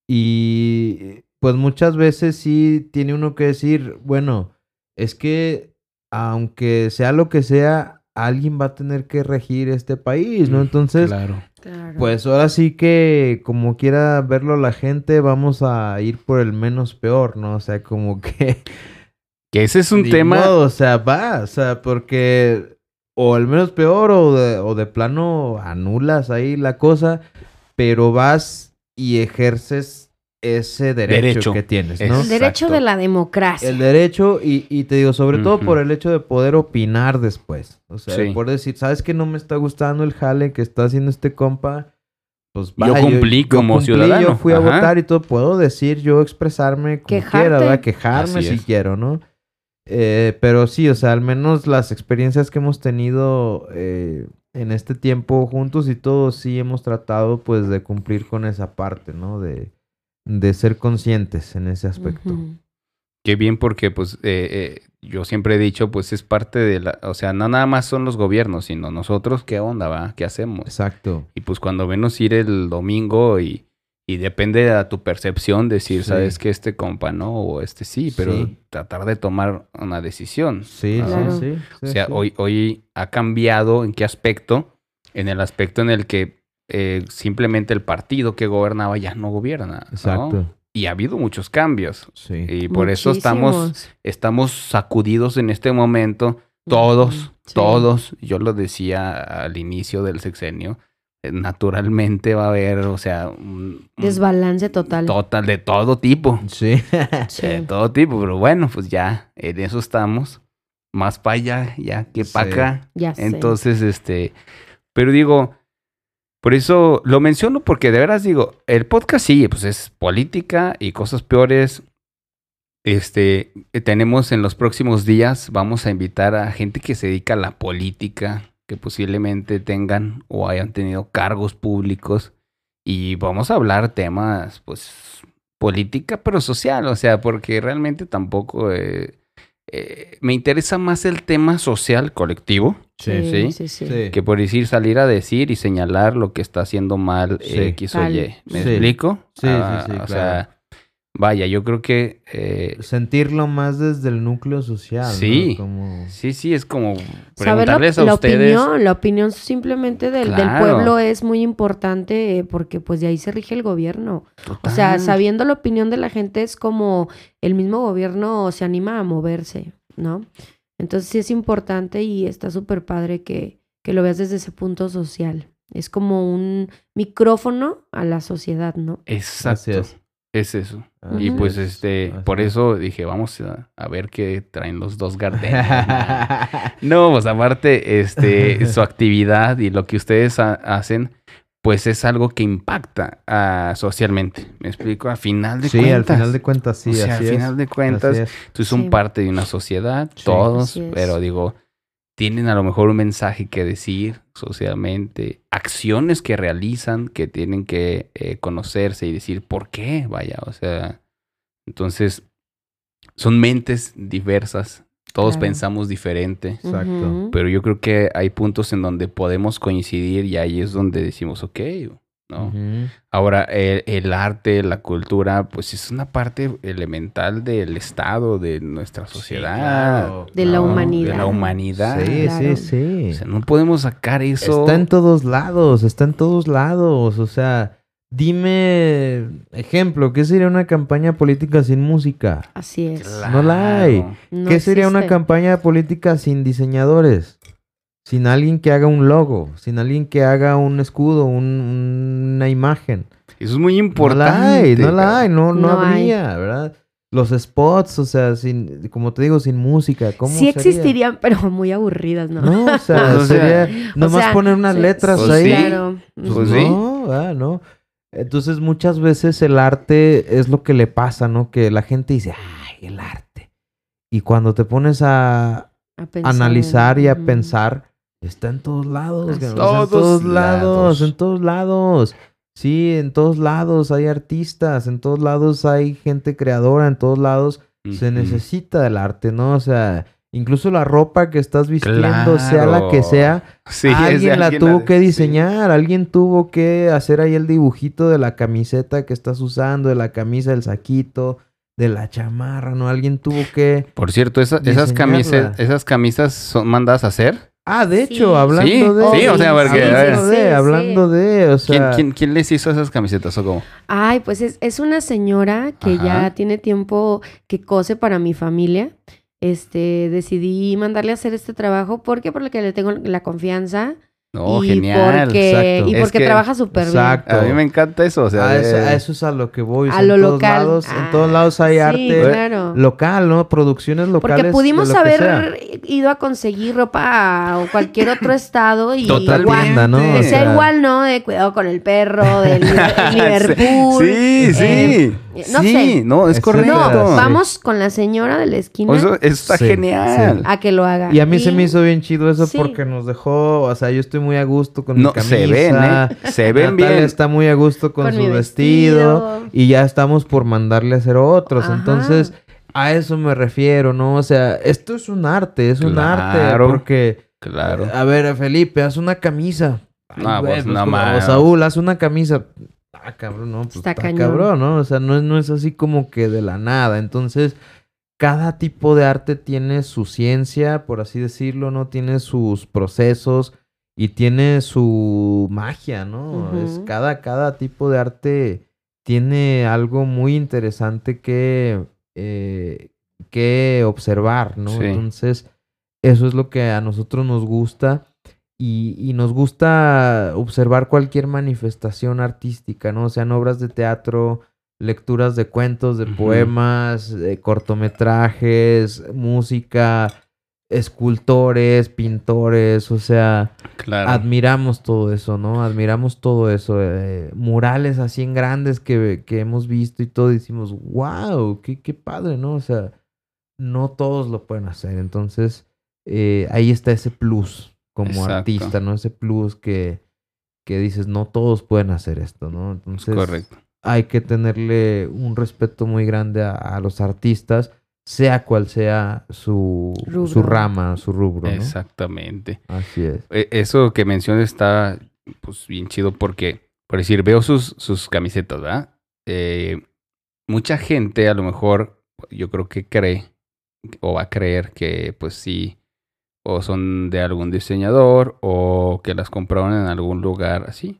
Y pues muchas veces sí tiene uno que decir, bueno, es que aunque sea lo que sea, alguien va a tener que regir este país, ¿no? Entonces, claro. Pues ahora sí que como quiera verlo la gente, vamos a ir por el menos peor, ¿no? O sea, como que... Que ese es un tema. modo, o sea, va, o sea, porque o el menos peor o de, o de plano anulas ahí la cosa, pero vas y ejerces ese derecho, Derecho. que tienes, Es- ¿no? el derecho de la democracia. El derecho y, y te digo, sobre todo por el hecho de poder opinar después. O sea, Sí. poder decir, ¿sabes que no me está gustando el jale que está haciendo este compa? Pues Yo va, cumplí como ciudadano. Yo fui a votar y todo. Puedo decir, yo expresarme como Quejarte. quiera, ¿verdad? Quejarme si quiero, ¿no? Eh, pero sí, o sea, al menos las experiencias que hemos tenido eh, en este tiempo juntos y todo, sí hemos tratado pues de cumplir con esa parte, ¿no? De, de ser conscientes en ese aspecto. Qué bien porque pues eh, eh, yo siempre he dicho pues es parte de la, o sea, no nada más son los gobiernos, sino nosotros qué onda, va, qué hacemos. Exacto. Y pues cuando menos ir el domingo y, y depende a tu percepción decir, Sí. sabes que este compa no o este sí, pero Sí. tratar de tomar una decisión. Sí, Claro. sí, sí, O sea, sí. hoy, hoy ha cambiado en qué aspecto, en el aspecto en el que eh, simplemente el partido que gobernaba ya no gobierna. ¿no? Exacto. Y ha habido muchos cambios. Sí. Y por eso estamos, estamos sacudidos en este momento, todos, sí. todos. Yo lo decía al inicio del sexenio, eh, naturalmente va a haber, o sea, un, Desbalance total. total de todo tipo. Sí. Sí. De todo tipo, pero bueno, pues ya en eso estamos. Más para allá, ya que para Sí. acá. Ya sé. Entonces, este, pero digo, por eso lo menciono porque de veras digo, el podcast sí, pues es política y cosas peores. Este, tenemos en los próximos días, vamos a invitar a gente que se dedica a la política, que posiblemente tengan o hayan tenido cargos públicos y vamos a hablar temas, pues, política, pero social, o sea, porque realmente tampoco eh, eh, me interesa más el tema social colectivo Sí, sí, sí, sí. Sí. que por decir salir a decir y señalar lo que está haciendo mal Sí. X o Tal. Y. ¿Me Sí. explico? Sí, sí, Ah, sí, O claro. sea, vaya, yo creo que eh, Sentirlo más desde el núcleo social. ¿no? Sí. Como... sí, sí, es como preguntarles a la ustedes. opinión, la opinión simplemente del, del pueblo es muy importante eh, porque pues de ahí se rige el gobierno. O sea, Total. sabiendo la opinión de la gente es como el mismo gobierno se anima a moverse, ¿no? Entonces sí es importante y está súper padre que, que lo veas desde ese punto social. Es como un micrófono a la sociedad, ¿no? Exacto. Es. es. eso. Así Y pues es. este, Así por es. eso dije, vamos a, a ver qué traen los dos gardenias. No, pues aparte, este, su actividad y lo que ustedes ha- hacen, pues es algo que impacta ah, socialmente. ¿Me explico? Al final de sí, cuentas. al final de cuentas sí, o sea, así al es. final de cuentas, tú son Sí. parte de una sociedad, Sí. todos, pero digo, tienen a lo mejor un mensaje que decir socialmente, acciones que realizan que tienen que eh, conocerse y decir por qué, vaya, o sea, entonces son mentes diversas, todos Claro. pensamos diferente. Exacto. Pero yo creo que hay puntos en donde podemos coincidir y ahí es donde decimos, ok, ¿no? Ahora, el, el arte, la cultura, pues es una parte elemental del Estado, de nuestra sociedad. claro, De la humanidad. De la humanidad. Sí, Claro. sí, sí. O sea, no podemos sacar eso. Está en todos lados, está en todos lados. O sea, dime, ejemplo, ¿qué sería una campaña política sin música? Así es. No la hay. No ¿Qué sería una campaña política sin diseñadores? Sin alguien que haga un logo, sin alguien que haga un escudo, un- una imagen. Eso es muy No importante. la hay, no la hay, no, no, No hay. habría, ¿verdad? Los spots, o sea, sin, como te digo, sin música, ¿cómo Sí sería? existirían, pero muy aburridas, ¿no? No, o sea, O sea, sería nomás sea, poner unas sí, letras Pues ahí. sí. Claro. Pues Pues sí. no, ah, no. Entonces muchas veces el arte es lo que le pasa, ¿no? Que la gente dice, ay, el arte. Y cuando te pones a A pensar, analizar y a pensar, está en todos lados. En todos Todos lados, lados. en todos lados. Sí, en todos lados hay artistas, en todos lados hay gente creadora, en todos lados se necesita del arte, ¿no? O sea, incluso la ropa que estás vistiendo, sea la que sea, Sí, alguien la alguien tuvo de- que sí. diseñar, alguien tuvo que hacer ahí el dibujito de la camiseta que estás usando, de la camisa, del saquito, de la chamarra, ¿no? Alguien tuvo que... Por cierto, esa- esas, camisas, esas camisas son mandadas a hacer. Ah, de hecho, Sí. hablando Sí, de... sí, o sea, porque- hablando Sí, de, hablando de, o sea... ¿Quién, quién, quién de, o sea, hablando de, o ¿quién, sea... quién, quién les hizo esas camisetas o cómo? Ay, pues es, es una señora que Ajá. ya tiene tiempo que cose para mi familia. Este, decidí mandarle a hacer este trabajo porque por lo que le tengo la confianza No, y genial. porque, exacto. y Es porque que- trabaja súper bien. Exacto. A mí me encanta eso, o sea, a, eso, a eso es a lo que voy. o A sea, lo en todos local. Lados, Ah, en todos lados hay sí, arte claro. local, ¿no? Producciones locales. Porque pudimos de lo que sea. haber ido a conseguir ropa a cualquier otro estado y igual, Tienda, ¿no? que O sea sea- igual, ¿no? De cuidado con el perro, del Liverpool. Sí, sí. eh, no sí, sé. no, es correcto. No, vamos con la señora de la esquina Eso está Sí, genial. a que lo haga. Y a mí se me hizo bien chido eso Sí. porque nos dejó, o sea, yo estoy muy a gusto con No, mi camisa. se ven, ¿eh? Se ven Natalia bien. está muy a gusto con, Con su vestido, vestido. y ya estamos por mandarle a hacer otros. Ajá. Entonces, a eso me refiero, ¿no? O sea, esto es un arte, es un arte Claro. porque Claro. a ver, Felipe, haz una camisa. Ay, No, güey, pues, pues, no como- más. O Saúl, haz una camisa. Ah, cabrón, no, pues Está está, cañón. cabrón, ¿no? O sea, no es, no es así como que de la nada. Entonces, cada tipo de arte tiene su ciencia, por así decirlo, ¿no? Tiene sus procesos y tiene su magia, ¿no? Es cada, cada tipo de arte tiene algo muy interesante que, eh, que observar, ¿no? Sí. Entonces, eso es lo que a nosotros nos gusta y, y nos gusta observar cualquier manifestación artística, ¿no? Sean obras de teatro, lecturas de cuentos, de poemas, de cortometrajes, música, escultores, pintores, o sea, Claro. admiramos todo eso, ¿no? Admiramos todo eso. eh, murales así en grandes que, que hemos visto y todo, y decimos, wow, qué, qué padre, ¿no? O sea, no todos lo pueden hacer. Entonces, eh, ahí está ese plus como Exacto. artista, ¿no? Ese plus que, que dices, no todos pueden hacer esto, ¿no? Entonces, Correcto. hay que tenerle un respeto muy grande a, a los artistas, sea cual sea su, su rama, su rubro, ¿no? Exactamente. Así es. E- Eso que mencionas está pues bien chido porque, por decir, veo sus, sus camisetas, ¿verdad? Eh, mucha gente a lo mejor, yo creo que cree o va a creer que pues sí, o son de algún diseñador o que las compraron en algún lugar así.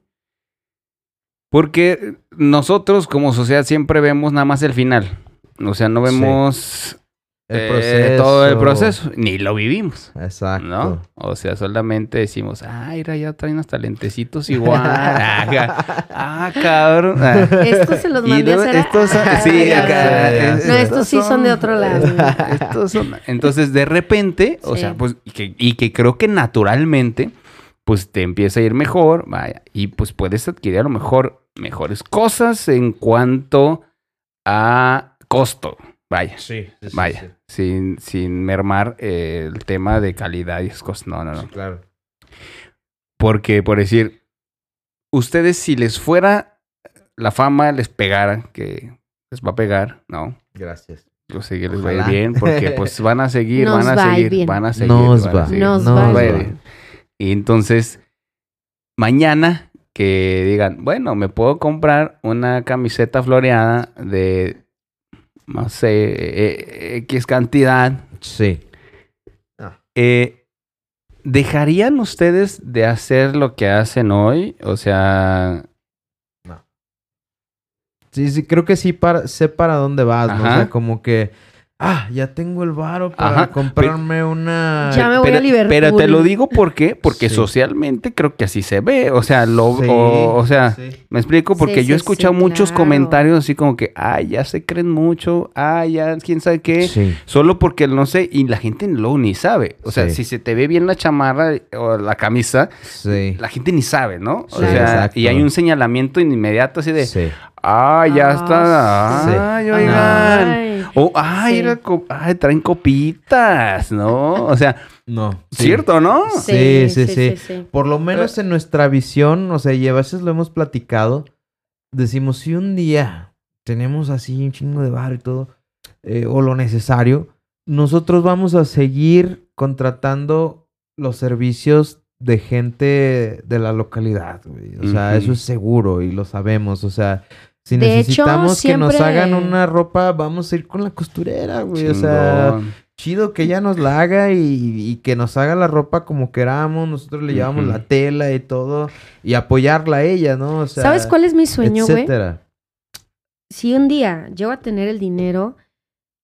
Porque nosotros como sociedad siempre vemos nada más el final. O sea, no Sí. El eh, proceso. todo el proceso, ni lo vivimos. Exacto. ¿No? O sea, solamente decimos, ah, mira, ya traen hasta lentecitos igual. ah, ah, cabrón. Ah. Estos se los mandé a hacer. estos son- sí, acá, No, estos sí son de otro lado. estos son- Entonces, de repente, o Sí. sea, pues, y que, y que creo que naturalmente, pues te empieza a ir mejor, vaya, y pues puedes adquirir a lo mejor mejores cosas en cuanto a costo, vaya. Sí, sí, sí, Vaya, sí. sin, sin mermar eh, el tema de calidad y esas cosas. No, no, no. Sí, claro. Porque, por decir, ustedes si les fuera la fama, les pegara, que les va a pegar, ¿no? Gracias. Yo sé que les va a ir bien, porque pues van a seguir, Nos van a va a ir seguir, van a seguir. Nos van a va, seguir. Nos Nos va va a bien. ir. Y entonces, mañana que digan, bueno, me puedo comprar una camiseta floreada de, no sé, eh, X cantidad. Sí. Eh, ¿Dejarían ustedes de hacer lo que hacen hoy? O sea, Sí, sí, creo que sí para, sé para dónde vas, ¿no? O sea, como que, ah, ya tengo el varo para Ajá, comprarme una... Ya me voy pero, a Liverpool. pero te lo digo ¿por qué? porque Sí. socialmente creo que así se ve. O sea, lo, Sí, o, o sea, sí. me explico porque Sí, yo he sí, escuchado sí, muchos claro. comentarios así como que, ay, ya se creen mucho, ay, ya quién sabe qué. Sí. Solo porque no sé, y la gente luego ni sabe. O sea, Sí. si se te ve bien la chamarra o la camisa, Sí. la gente ni sabe, ¿no? O Sí, sea, exacto. y hay un señalamiento inmediato así de, Sí. Ah, ya Ah, está, sí. ay, oigan. Ay. O, ay, Sí. era co- ay, traen copitas, ¿no? O sea, No. sí. ¿cierto, no? Sí, sí, sí. Por lo menos en nuestra visión, o sea, y a veces lo hemos platicado, decimos, si un día tenemos así un chingo de bar y todo, eh, o lo necesario, nosotros vamos a seguir contratando los servicios de gente de la localidad, güey. O sea, eso es seguro y lo sabemos, o sea... Si De hecho, necesitamos que nos hagan una ropa, vamos a ir con la costurera, güey. O sea, chido que ella nos la haga y, y que nos haga la ropa como queramos. Nosotros le llevamos la tela y todo. Y apoyarla a ella, ¿no? O sea, ¿Sabes cuál es mi sueño, güey? Si un día llego a tener el dinero,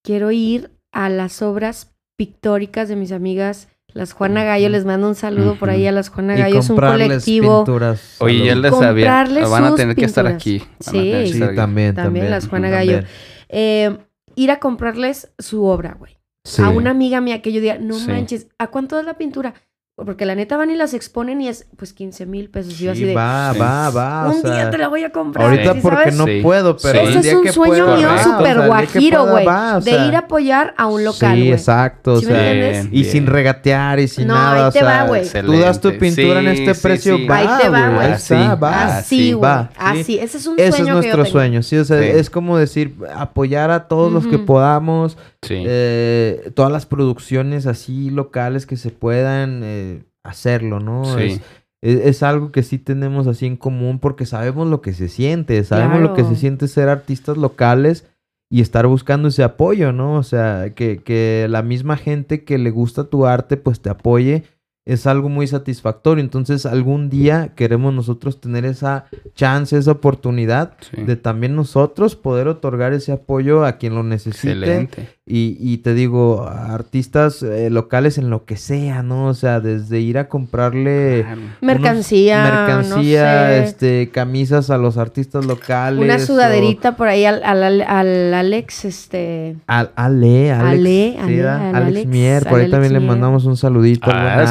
quiero ir a las obras pictóricas de mis amigas, las Juana Gallo. Les mando un saludo por ahí a las Juana Gallo. Es un colectivo. pinturas. Oye, ya les sabía. Van a tener que estar aquí. Van a Sí. tener que Sí, estar aquí. también, También también. las Juana también. Gallo. Eh, ir a comprarles su obra, güey. Sí. A una amiga mía que yo diga, no Sí. manches, ¿a cuánto es la pintura? Porque la neta van y las exponen y es pues 15 mil pesos. Y yo así Sí, de, va, Sí. va, va. o un sea, día te la voy a comprar. Ahorita ¿sí porque sabes? no Sí. puedo, pero Sí. Ese es un que sueño mío súper guajiro, güey. de ir a apoyar a un local, Sí, exacto. O ¿Sí sea, y sin regatear y sin No, nada. ahí o te sea, va, güey. Tú das tu pintura en Sí, este sí, precio, sí. va, Ahí te va, güey. Así, va. Así, güey. va, sí. Así. Ese es un Ese sueño es que nuestro sueño, sí, o sea, Sí. es como decir, apoyar a todos los que podamos, Sí. eh, todas las producciones así locales que se puedan eh, hacerlo, ¿no? Sí. Es, es- es algo que sí tenemos así en común porque sabemos lo que se siente, sabemos lo que se siente ser artistas locales y estar buscando ese apoyo, ¿no? O sea, que, que la misma gente que le gusta tu arte pues te apoye es algo muy satisfactorio. Entonces algún día queremos nosotros tener esa chance, esa oportunidad sí. de también nosotros poder otorgar ese apoyo a quien lo necesite. Excelente. Y, y te digo, a artistas eh, locales en lo que sea, ¿no? O sea, desde ir a comprarle Claro. Mercancía, mercancía, no sé. este, camisas a los artistas locales. Una o- sudaderita por ahí al, al, al Alex, este... Al, Ale, Alex. Ale, sí, Ale, ¿verdad? al Alex, Alex, Mier, por ahí Alex también le mandamos un saludito al Ah,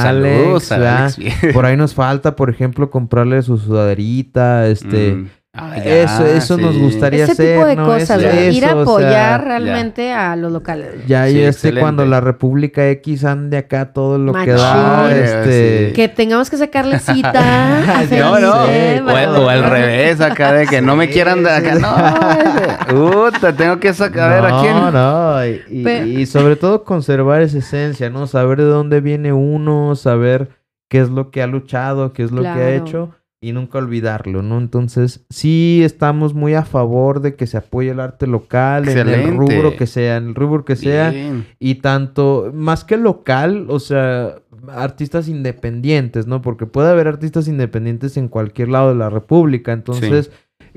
Por ahí nos falta, por ejemplo, comprarle su sudaderita, este... Mm. Ah, ya, eso, eso nos gustaría Ese tipo hacer, de ¿no? cosas, Eso, ir a o apoyar sea, realmente a los locales. Ya, Sí, y este excelente. cuando la República X ande acá todo lo que da, este... sí. Que tengamos que sacarle cita. a No, no. O, al revés, acá de que no me quieran de acá. sí. No, Puta, tengo que sacar a ver a quién. No, no, y, y- sobre todo conservar esa esencia, ¿no? Saber de dónde viene uno, saber qué es lo que ha luchado, qué es lo que ha Claro. hecho y nunca olvidarlo, ¿no? Entonces, sí estamos muy a favor de que se apoye el arte local, en el rubro que sea, en el rubro que sea. Bien. Y tanto, más que local, o sea, artistas independientes, ¿no? Porque puede haber artistas independientes en cualquier lado de la República. Entonces,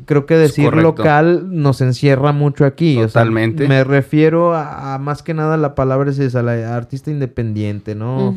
creo que decir local nos encierra mucho aquí. o sea, Totalmente. me refiero a, a más que nada la palabra es esa, la artista independiente, ¿no?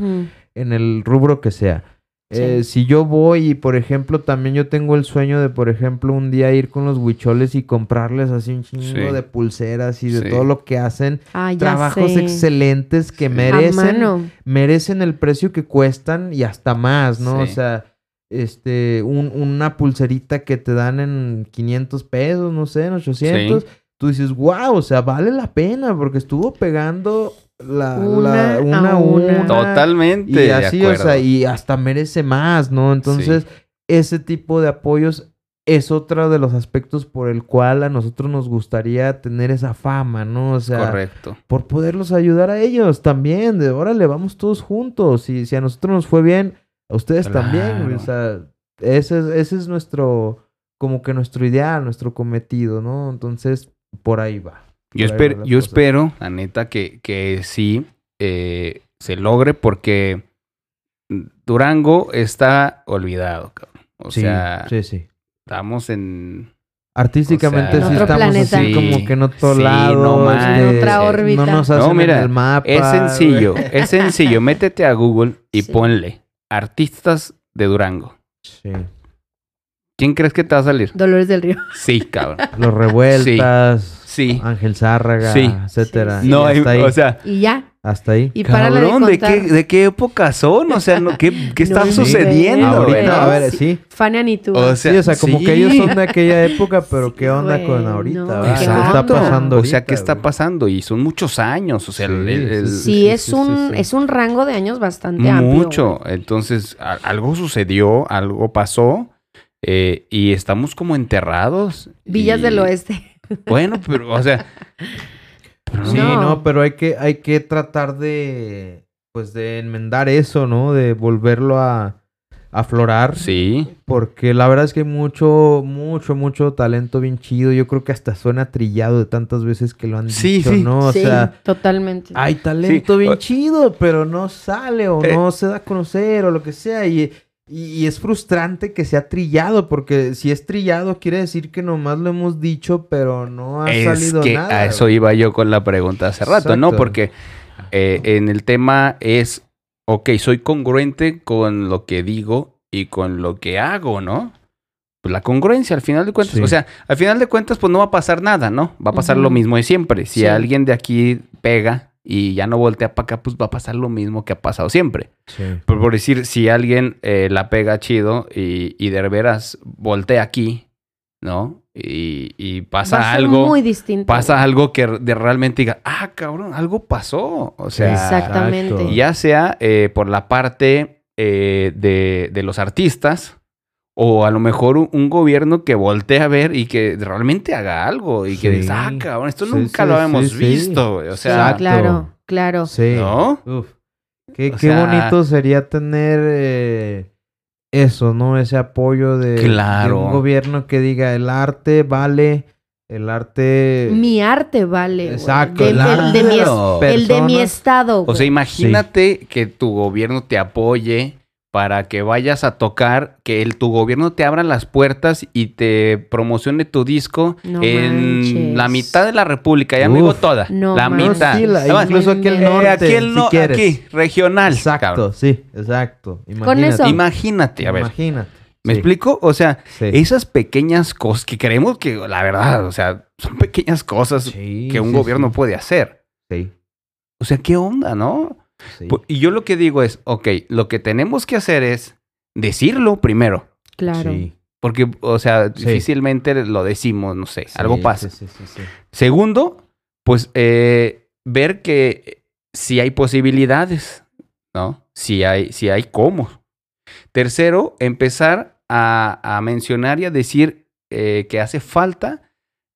En el rubro que sea. Sí. Eh, si yo voy y, por ejemplo, también yo tengo el sueño de, por ejemplo, un día ir con los huicholes y comprarles así un chingo Sí. de pulseras y de Sí. todo lo que hacen Ah, ya trabajos sé. excelentes que Sí. merecen, merecen el precio que cuestan y hasta más, ¿no? O sea, este, un- una pulserita que te dan en 500 pesos, no sé, en 800. Tú dices, wow, o sea, vale la pena porque estuvo pegando la, Una la- una, a una. una. Totalmente. Y de así, o sea, y hasta merece más, ¿no? Entonces, ese tipo de apoyos es otro de los aspectos por el cual a nosotros nos gustaría tener esa fama, ¿no? O sea, Correcto. por poderlos ayudar a ellos también. De órale, vamos todos juntos. Y si a nosotros nos fue bien, a ustedes también. O sea, ese es, ese es nuestro, como que nuestro ideal, nuestro cometido, ¿no? Entonces, por ahí va. Yo, Por ahí esper- va la yo espero, la neta, que, que sí eh, se logre porque Durango está olvidado, cabrón. O sí, sea, sí, sí. estamos en... Artísticamente O sea, sí estamos planeta. así Sí, como que en otro sí, lado. no. En otra órbita. No nos No, hacen mira, en el mapa. Es sencillo, güey. es sencillo. Métete a Google y Sí. ponle artistas de Durango. Sí. ¿Quién crees que te va a salir? Dolores del Río. Sí, cabrón. Los revueltas. Sí. Ángel Zárraga, Sí. etcétera. Sí, No, Y hay, hasta ahí. o sea, Y ya. hasta ahí. Y de cabrón, ¿de qué, ¿de qué época son? O sea, no, ¿qué, qué está sucediendo? Ahorita, no? a ver, sí. Fania ni tú. O Sí, o sea, como sí. que ellos son de aquella época, pero Sí, ¿qué onda con ahorita? no, va? qué ¿Qué está pasando O sea, ¿qué está güey? pasando? Y son muchos años. O sea, el- Sí, el- el- sí, Sí, sí, es sí, un, sí. es un rango de años bastante amplio. mucho. Entonces, a- algo sucedió, algo pasó. Eh, y estamos como enterrados. Villas y- del Oeste. Bueno, pero, o sea. pero Sí, No. no. pero hay que, hay que tratar de, pues, de enmendar eso, ¿no? De volverlo a, aflorar. Sí. Porque la verdad es que hay mucho, mucho, mucho talento bien chido. Yo creo que hasta suena trillado de tantas veces que lo han Sí, dicho, sí. ¿no? O sí, sea, totalmente. hay talento Sí. bien O- chido, pero no sale o Eh. no se da a conocer o lo que sea. Y, y, y es frustrante que sea trillado, porque si es trillado quiere decir que nomás lo hemos dicho, pero no ha Es salido que nada. a eso güey. iba yo con la pregunta hace rato, ¿no? Porque eh, en el tema es, ok, soy congruente con lo que digo y con lo que hago, ¿no? Pues la congruencia, al final de cuentas, Sí. o sea, al final de cuentas, pues no va a pasar nada, ¿no? Va a pasar lo mismo de siempre. Si Sí. alguien de aquí pega y ya no voltea para acá, pues va a pasar lo mismo que ha pasado siempre. Sí. Por, por decir, si alguien eh, la pega chido y, y de veras voltea aquí, ¿no? Y, y pasa Va a ser algo muy distinto. pasa algo que de realmente diga, ah, cabrón, algo pasó. O sea, Exactamente. Ya sea eh, por la parte eh, de, de los artistas o a lo mejor un, un gobierno que voltee a ver y que realmente haga algo y que Sí. diga, ah, cabrón, esto Sí, nunca sí, lo habíamos visto. güey". O sea, Exacto. claro, claro. Sí. ¿no? Uf. Qué, qué sea- bonito sería tener eh, eso, ¿no? Ese apoyo de, de Claro. un gobierno que diga el arte vale, el arte... Mi arte vale. Exacto, De- el el, de mi, el de mi estado. O sea, imagínate que tu gobierno te apoye para que vayas a tocar, que el, tu gobierno te abra las puertas y te promocione tu disco No en manches. la mitad de la República. Ya me digo Uf. toda. No la manches. mitad. Sí, la- Además, incluso aquí el Eh, norte, aquí, el no- si aquí, regional. Exacto, cabrón. sí, exacto. Con Imagínate. eso. Imagínate, a ver. Imagínate. ¿Me Sí, explico? O sea, sí. esas pequeñas cosas que creemos que, la verdad, o sea, son pequeñas cosas Sí, que un sí, gobierno sí. puede hacer. Sí, O sea, ¿qué onda, no? Sí. Y yo lo que digo es, ok, lo que tenemos que hacer es decirlo primero. Claro. Sí, Porque, o sea, Sí. difícilmente lo decimos, no sé, sí, algo pasa. Sí, sí, sí, sí. Segundo, pues eh, ver que si hay posibilidades, ¿no? Si hay, si hay cómo. Tercero, empezar a, a mencionar y a decir eh, que hace falta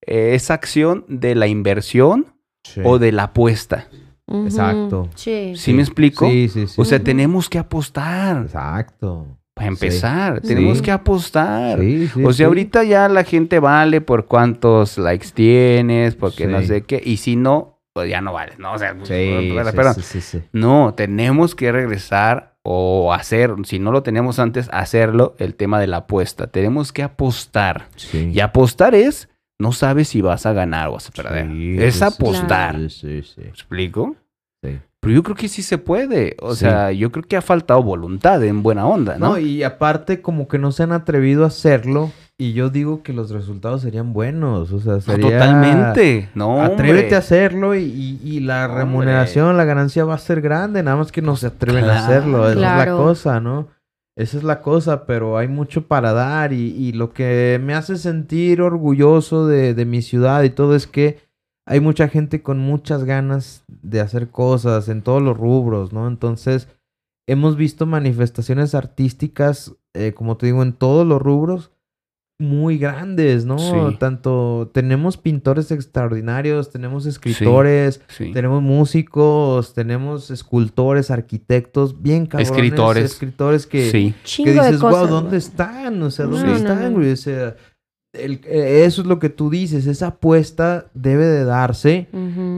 eh, esa acción de la inversión Sí. o de la apuesta. Exacto. Sí. ¿Sí, me explico? Sí, sí, sí. O sea, tenemos que apostar. Exacto. Para empezar, Sí. tenemos Sí. que apostar. Sí, sí, o sea, sí. ahorita ya la gente vale por cuántos likes tienes, porque no sé qué. Y si no, pues ya no vale, ¿no? O sea, Sí, pero- sí, pero- sí, sí, sí. no, tenemos que regresar o hacer, si no lo tenemos antes, hacerlo, el tema de la apuesta. Tenemos que apostar. Sí. Y apostar es, no sabes si vas a ganar o vas a perder. Sí, es apostar. Sí, sí, sí. ¿Me explico? Sí. Pero yo creo que sí se puede. O Sí. sea, yo creo que ha faltado voluntad en buena onda, ¿no? No, y aparte como que no se han atrevido a hacerlo y yo digo que los resultados serían buenos, o sea, No, sería... totalmente. No, Atrévete hombre. a hacerlo y, y- y la Hombre. remuneración, la ganancia va a ser grande, nada más que no se atreven a Claro. hacerlo, esa es la cosa, ¿no? Esa es la cosa, pero hay mucho para dar y, y lo que me hace sentir orgulloso de, de mi ciudad y todo es que hay mucha gente con muchas ganas de hacer cosas en todos los rubros, ¿no? Entonces, hemos visto manifestaciones artísticas, eh, como te digo, en todos los rubros muy grandes, ¿no? Sí. Tanto tenemos pintores extraordinarios, tenemos escritores, Sí. tenemos músicos, tenemos escultores, arquitectos, bien cabrones, Escritores. escritores que, Sí. que dices, de cosas. wow, ¿dónde están? O sea, No, ¿dónde no, están, no. güey? O sea, el- eh, eso es lo que tú dices, esa apuesta debe de darse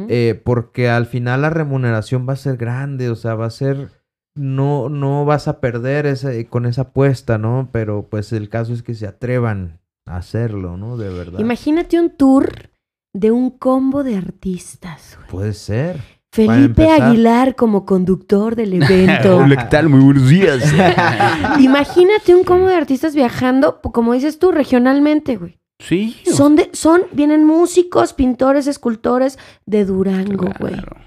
eh, porque al final la remuneración va a ser grande, o sea, va a ser, no, no vas a perder ese, con esa apuesta, ¿no? Pero pues el caso es que se atrevan a hacerlo, ¿no? De verdad. Imagínate un tour de un combo de artistas. güey. Puede ser. Felipe. Aguilar como conductor del evento. Hola, ¿qué tal? Muy buenos días. Imagínate un combo de artistas viajando, como dices tú, regionalmente, güey. sí. Son de, son, vienen músicos, pintores, escultores de Durango, Claro, güey.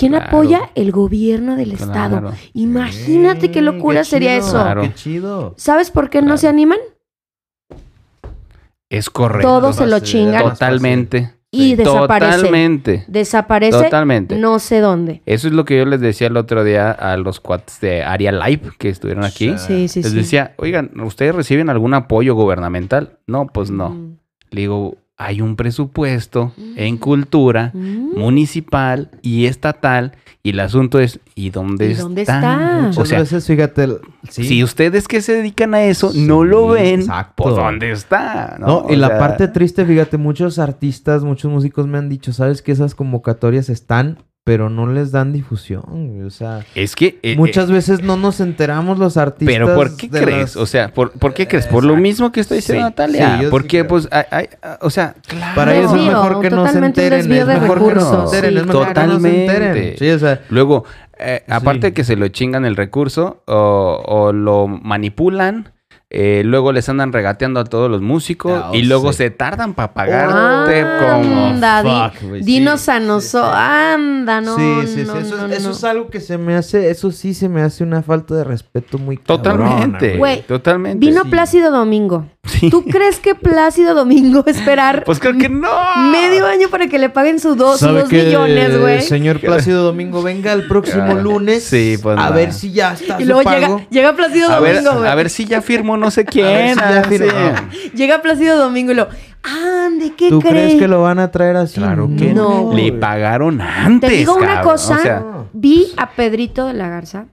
¿Quién claro. apoya? El gobierno del claro. estado. Imagínate qué locura sería chido, eso. Claro. Qué chido. ¿Sabes por qué no se animan? Es correcto. Todos se lo chingan. Totalmente. Y desaparece. Totalmente. Desaparece Totalmente. no sé dónde. Eso es lo que yo les decía el otro día a los cuates de Aria Live que estuvieron aquí. Sí, sí, les sí. decía, oigan, ¿ustedes reciben algún apoyo gubernamental? No, pues no. Mm. Le digo, hay un presupuesto en Mm. cultura Mm. municipal y estatal y el asunto es ¿y dónde, ¿Y dónde está? está? O sea, veces, fíjate, el- sí. si ustedes que se dedican a eso Sí, no lo ven, exacto. pues ¿dónde está? No, y la parte triste, fíjate, muchos artistas, muchos músicos me han dicho, sabes que esas convocatorias están, pero no les dan difusión. O sea, es que eh, muchas eh, veces no nos enteramos los artistas. pero ¿por qué crees? las- O sea, ¿por, por qué crees? Por lo mismo que estoy diciendo Sí, Natalia. sí, yo sí Porque pues hay- hay- o sea, claro. Para ellos es mejor que no se enteren. Es mejor que no se enteren. es mejor que no se Totalmente. enteren. Sí, o sea, Luego, eh, aparte Sí. de que se lo chingan el recurso o, o lo manipulan, eh, luego les andan regateando a todos los músicos Ah, y luego sí. se tardan para pagarte como... Anda, di- fuck, güey, dinos sí, a sí, nosotros. sí. Anda, no. sí, sí, sí. no, eso, no, eso no. es algo que se me hace, eso sí se me hace una falta de respeto muy cabrona, Totalmente, Güey, totalmente. Vino Sí. Plácido Domingo. Sí. ¿Tú crees que Plácido Domingo esperar Pues creo que no. medio año para que le paguen sus dos, sus ¿Sabe dos millones, güey? Señor Plácido Domingo, venga el próximo lunes sí, pues, a no. ver si ya está Y su luego pago. llega, llega Plácido A Domingo, güey. a ver si ya firmó no sé A ver quién. si ya ah, firmó. sí. Llega Plácido Domingo y lo. ¡Ande! ¿Qué ¿Tú crees? crees que lo van a traer así? Claro que No, no. Le pagaron antes. Te digo una cosa. O sea, Vi a Pedrito de la Garza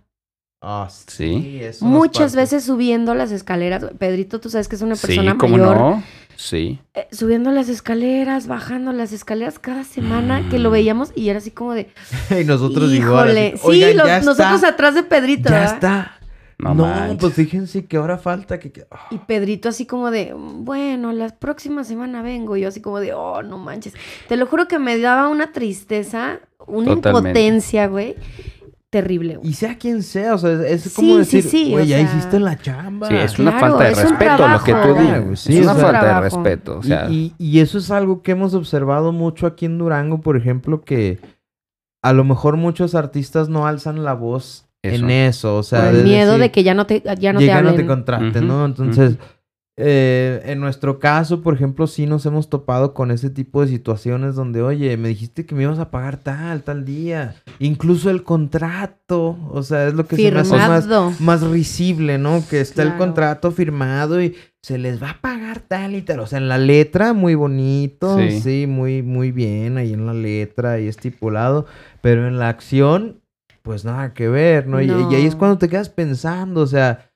Ah, Sí. muchas veces subiendo las escaleras. Pedrito, tú sabes que es una sí, persona cómo mayor. no. Sí. Eh, subiendo las escaleras, bajando las escaleras cada semana que lo veíamos y era así como de. y nosotros igual. Sí, "Oigan, los- ya está, nosotros atrás de Pedrito. Ya ¿verdad? está. No, pues fíjense que ahora falta que... que- ah. Y Pedrito así como de, bueno, la próxima semana vengo. Y yo así como de, oh, no manches. Te lo juro que me daba una tristeza, una Totalmente. impotencia, güey. Terrible, güey. Y sea quien sea, o sea, es Sí, como sí, decir, sí, güey, o ya sea, hiciste la chamba. Sí, es una Claro, falta de respeto lo que tú trabajo. dices. güey, sí, es una o sea, falta de trabajo. respeto. O sea, y, y- y eso es algo que hemos observado mucho aquí en Durango, por ejemplo, que a lo mejor muchos artistas no alzan la voz Eso. en eso, o sea, Por el miedo decir, de que ya no te, ya no te no contraten, ¿no? Entonces, eh, en nuestro caso, por ejemplo, sí nos hemos topado con ese tipo de situaciones donde, oye, me dijiste que me ibas a pagar tal, tal día. Incluso el contrato, o sea, es lo que se me hace más, Firmado. más risible, ¿no? Que está el contrato firmado y se les va a pagar tal y tal. O sea, en la letra, muy bonito, Sí. sí, muy, muy bien, ahí en la letra, ahí estipulado. Pero en la acción, pues nada que ver, ¿no? Y- Y, ahí es cuando te quedas pensando, o sea,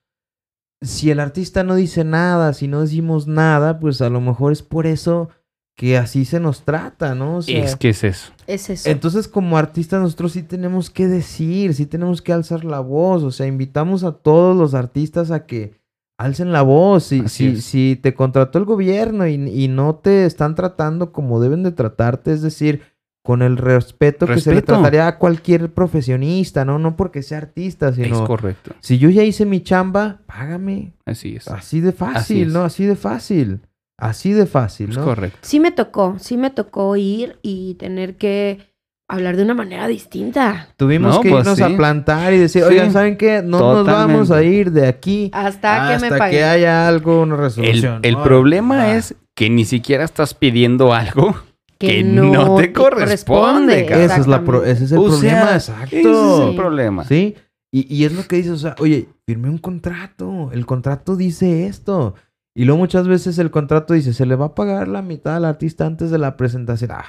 si el artista no dice nada, si no decimos nada, pues a lo mejor es por eso que así se nos trata, ¿no? O sea, es que es eso. Es eso. entonces, como artistas, nosotros sí tenemos que decir, sí tenemos que alzar la voz. O sea, invitamos a todos los artistas a que alcen la voz. Si, si, si te contrató el gobierno y, y no te están tratando como deben de tratarte, es decir, con el respeto, que se le trataría a cualquier profesionista, ¿no? No porque sea artista, Es sino... correcto. Si yo ya hice mi chamba, págame. Así es. Así de fácil, es. ¿no? Así de fácil. Así de fácil, Es ¿no? correcto. Sí me tocó, sí me tocó ir y tener que hablar de una manera distinta. Tuvimos No, que pues irnos sí. a plantar y decir, Sí. oigan, ¿saben qué? No nos vamos a ir de aquí Hasta, que me hasta paguen. que haya algo, una El, resolución. el ¿no? problema Ah. es que ni siquiera estás pidiendo algo Que que no no, te te corresponde. corresponde. Ese es, la pro- ese es el O problema, sea, exacto. Ese es el Sí. problema. ¿Sí? Y, y es lo que dices, o sea, oye, firmé un contrato, el contrato dice esto. Y luego muchas veces el contrato dice, se le va a pagar la mitad al artista antes de la presentación. Ah,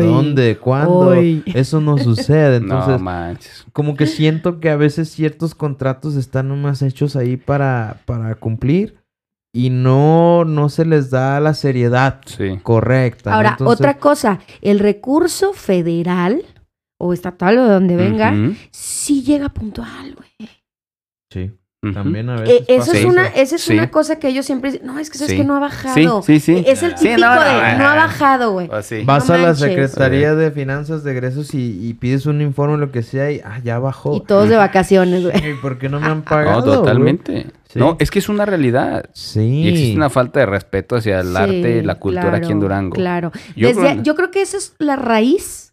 ¿Dónde? ¿Cuándo? Eso no sucede. No Entonces, manches. como que siento que a veces ciertos contratos están nomás hechos ahí para, para cumplir y no, no se les da la seriedad Sí. correcta. ¿no? Ahora, Entonces, otra cosa, el recurso federal o estatal o de donde venga, sí llega puntual, güey. Sí. También a Eh, veces eso pasa es una, esa es Sí. una cosa que ellos siempre dicen, no, es que sabes Sí. que no ha bajado. sí, sí. Es el Sí, típico no, no, de, no, ha bajado, güey. Pues sí. Vas No a la. Secretaría de Finanzas de Egresos y, y pides un informe, lo que sea, y ah, ya bajó. Y todos de vacaciones, güey. ¿Y por qué no me han pagado? No, totalmente. Sí. No, es que es una realidad. Sí. Y existe una falta de respeto hacia el Sí, arte y la cultura aquí en Durango. Claro. Yo Desde- creo- yo creo que esa es la raíz.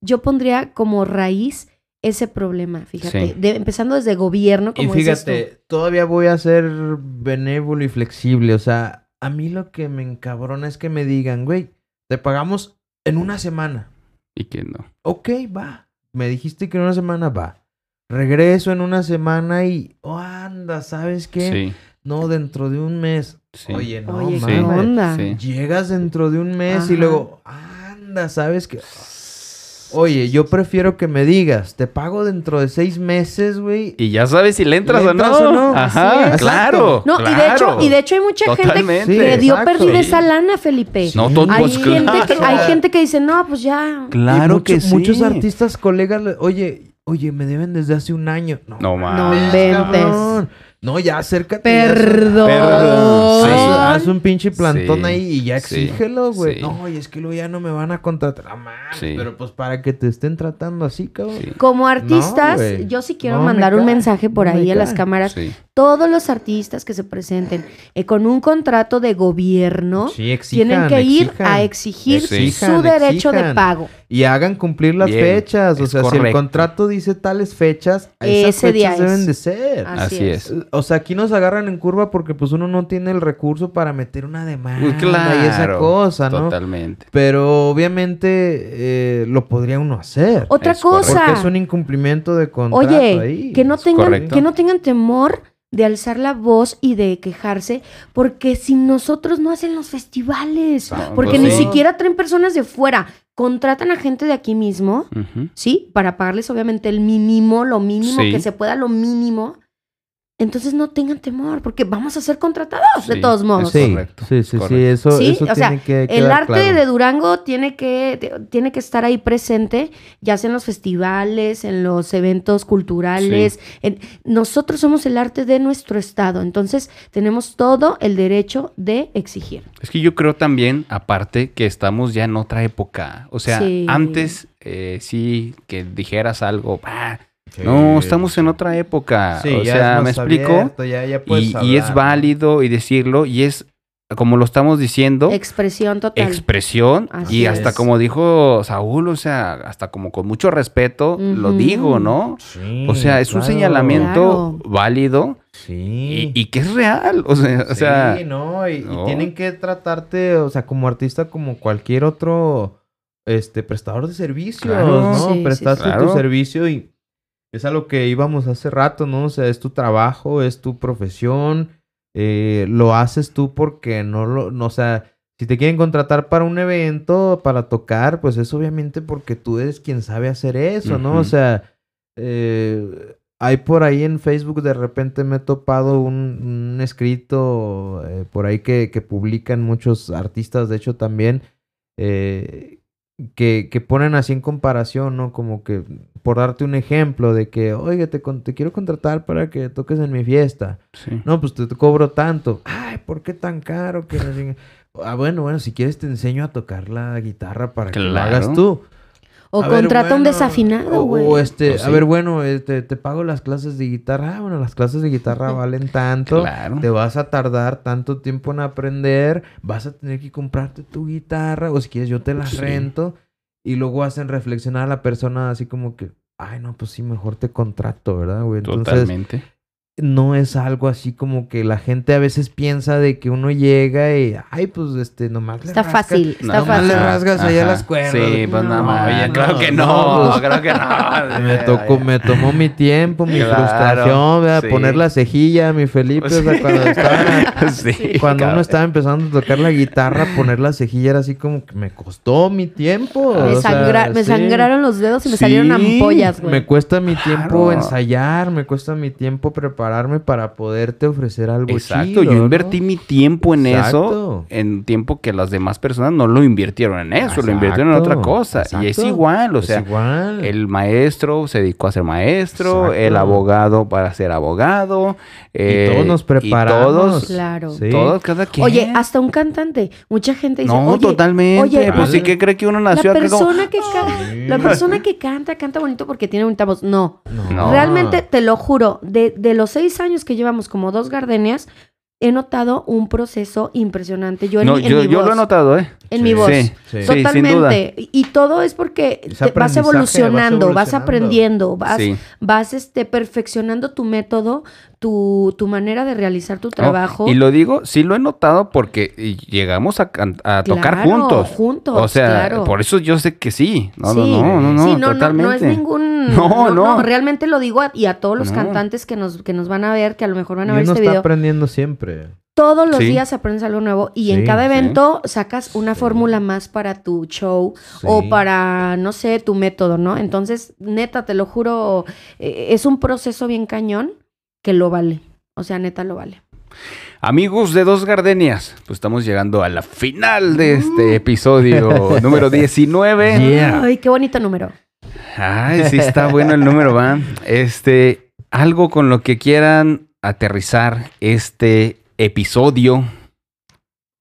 Yo pondría como raíz ese problema, fíjate. Sí. De- empezando desde gobierno, Y como dices fíjate, todavía voy a ser benévolo y flexible. O sea, a mí lo que me encabrona es que me digan, güey, te pagamos en una semana. Y que no. Ok, va. Me dijiste que en una semana va. Regreso en una semana y, oh, anda, ¿sabes qué? Sí. No, dentro de un mes. Sí. Oye, no, Oye, Sí. ¿qué mames. onda? Sí. Llegas dentro de un mes y luego, anda, ¿sabes qué? Oye, yo prefiero que me digas, te pago dentro de seis meses, güey. Y ya sabes si le entras, ¿Le o, no. o no? Ajá, claro. No, y de hecho, y de hecho hay mucha Totalmente. gente que Sí, dio perdida Sí. esa lana, Felipe. No, todo, hay, pues gente que, hay gente que dice, no, pues ya. Claro mucho- que sí. Muchos artistas, colegas, le- oye, oye, me deben desde hace un año. No, No No mames. inventes. No, ya acércate. ya Perdón. Haz, un pinche plantón Sí, ahí y ya exígelo, güey. sí. No, y es que luego ya no me van a contratar. Ah, mames, Sí. Pero pues para que te estén tratando así, cabrón. Sí. Como artistas, yo sí quiero No me mandar un mensaje por no me ahí a las cámaras. Todos los artistas que se presenten eh, con un contrato de gobierno Sí, exijan, tienen que ir exijan. a exigir Exijan, su derecho de pago. Y hagan cumplir las Bien, fechas. O sea, si el contrato dice tales fechas, esas Ese día fechas deben es. de ser. Así Así es. es. O sea, aquí nos agarran en curva porque pues uno no tiene el recurso para meter una demanda Uy, claro. y esa cosa, ¿no? Totalmente. Pero obviamente eh, lo podría uno hacer. Otra Es correcto. cosa. Porque es un incumplimiento de contrato Oye, ahí. que no tengan, correcto. que no tengan temor de alzar la voz y de quejarse, porque sin nosotros no hacen los festivales, porque pues ni sí. siquiera traen personas de fuera, contratan a gente de aquí mismo. ¿sí? Para pagarles obviamente el mínimo, lo mínimo Sí. que se pueda, lo mínimo. Entonces no tengan temor, porque vamos a ser contratados de todos modos. Sí, correcto, sí, es sí, sí, eso, Sí, eso o sea, tiene que El arte claro. de Durango tiene que, tiene que estar ahí presente, ya sea en los festivales, en los eventos culturales. en- nosotros somos el arte de nuestro estado, entonces tenemos todo el derecho de exigir. Es que yo creo también, aparte, que estamos ya en otra época. O sea, Sí. antes eh, sí que dijeras algo, "Ah, no, estamos en otra época. Sí, o ya sea, es me explico. abierto, ya, ya puedes Y, y es válido y decirlo, y es, como lo estamos diciendo, Expresión total. expresión. Así y hasta es. como dijo Saúl, o sea, hasta como con mucho respeto, lo digo, ¿no? Sí, O sea, es un claro. señalamiento válido Sí. y, y que es real. O sea, o sea sí, no, y, y no. tienen que tratarte, o sea, como artista, como cualquier otro este prestador de servicios, Claro. ¿no? Sí, sí, Prestaste claro. tu servicio y es a lo que íbamos hace rato, ¿no? O sea, es tu trabajo, es tu profesión, eh, lo haces tú porque no lo, no, o sea, si te quieren contratar para un evento, para tocar, pues es obviamente porque tú eres quien sabe hacer eso, ¿no? O sea, eh, hay por ahí en Facebook de repente me he topado un, un escrito eh, por ahí que, que publican muchos artistas, de hecho también, eh, que, que ponen así en comparación, ¿no? Como que, por darte un ejemplo de que, oye, te, te quiero contratar para que toques en mi fiesta. sí. No, pues te, te cobro tanto. Ay, ¿por qué tan caro? Que Ah, bueno, bueno, si quieres te enseño a tocar la guitarra para que lo hagas tú. O A ver, contrata un desafinado, o- güey. O este, Pues a ver, bueno, este, te pago las clases de guitarra. Ah, bueno, las clases de guitarra valen tanto. Claro. Te vas a tardar tanto tiempo en aprender. Vas a tener que comprarte tu guitarra. O si quieres, yo te la Sí. rento. Y luego hacen reflexionar a la persona así como que, ay, no, pues sí, mejor te contrato, ¿verdad, güey? Entonces, Totalmente. No es algo así como que la gente a veces piensa de que uno llega y, ay, pues este, nomás le Está rascas- fácil, está Nomás le fácil. rasgas ahí a Ajá. las cuerdas. Sí, pues nada No, más. oye, Oye, claro no, que no, no, pues, creo que no. Me tocó, me tomó mi tiempo, mi Claro, frustración, poner la cejilla, mi Felipe, o sea, cuando estaba, Sí, cuando uno estaba empezando a tocar la guitarra, poner la cejilla era así como que me costó mi tiempo. Me, o sea, sangra- me sí. sangraron los dedos y me Sí, salieron ampollas, güey. Me cuesta mi tiempo Claro. ensayar, me cuesta mi tiempo prepararme para poderte ofrecer algo Exacto, chido, yo ¿no? invertí mi tiempo en eso, en tiempo que las demás personas no lo invirtieron en eso, lo invirtieron en otra Exacto, cosa. Y es igual, o Es sea, igual. el maestro se dedicó a ser maestro, Exacto. el abogado para ser abogado. eh, y todos nos y preparamos. todos, Claro. Sí. todos, cada quien. Oye, hasta un cantante. Mucha gente dice, no, oye, totalmente. oye, pues sí que cree que uno la nació acá como- persona que canta, la persona que canta, canta bonito porque tiene bonita voz. No. No. Realmente, te lo juro, de, de los seis años que llevamos como dos gardenias, he notado un proceso impresionante. Yo en, No, mi- en yo, mi yo lo he notado, ¿eh? En mi voz. Sí, Sí. Totalmente. Y todo es porque te- vas evolucionando, vas, aprendiendo, vas, Sí. vas este, perfeccionando tu método, tu, tu manera de realizar tu trabajo. Y lo digo, sí lo he notado porque llegamos a, can- a tocar Claro, juntos. juntos, O sea, claro. por eso yo sé que sí. No, no, Sí. no, no, no, Sí, no, no, totalmente. no es ningún... No, no. realmente lo digo a, y a todos los No. cantantes que nos, que nos van a ver, que a lo mejor van a Y ver uno este está video. aprendiendo siempre. Todos los Sí. días aprendes algo nuevo y en cada sí. evento sacas una fórmula más para tu show o para, no sé, tu método, ¿no? Entonces, neta, te lo juro, eh, es un proceso bien cañón que lo vale. O sea, neta, lo vale. Amigos de Dos Gardenias, pues estamos llegando a la final de este episodio número 19. Yeah. Ay, qué bonito número. Ay, sí está bueno el número, va. Este, algo con lo que quieran aterrizar este episodio.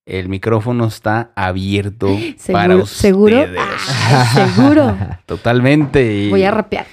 El micrófono está abierto para ¿Seguro? ustedes. ¿Seguro? Ay, seguro. Totalmente. Voy a rapear.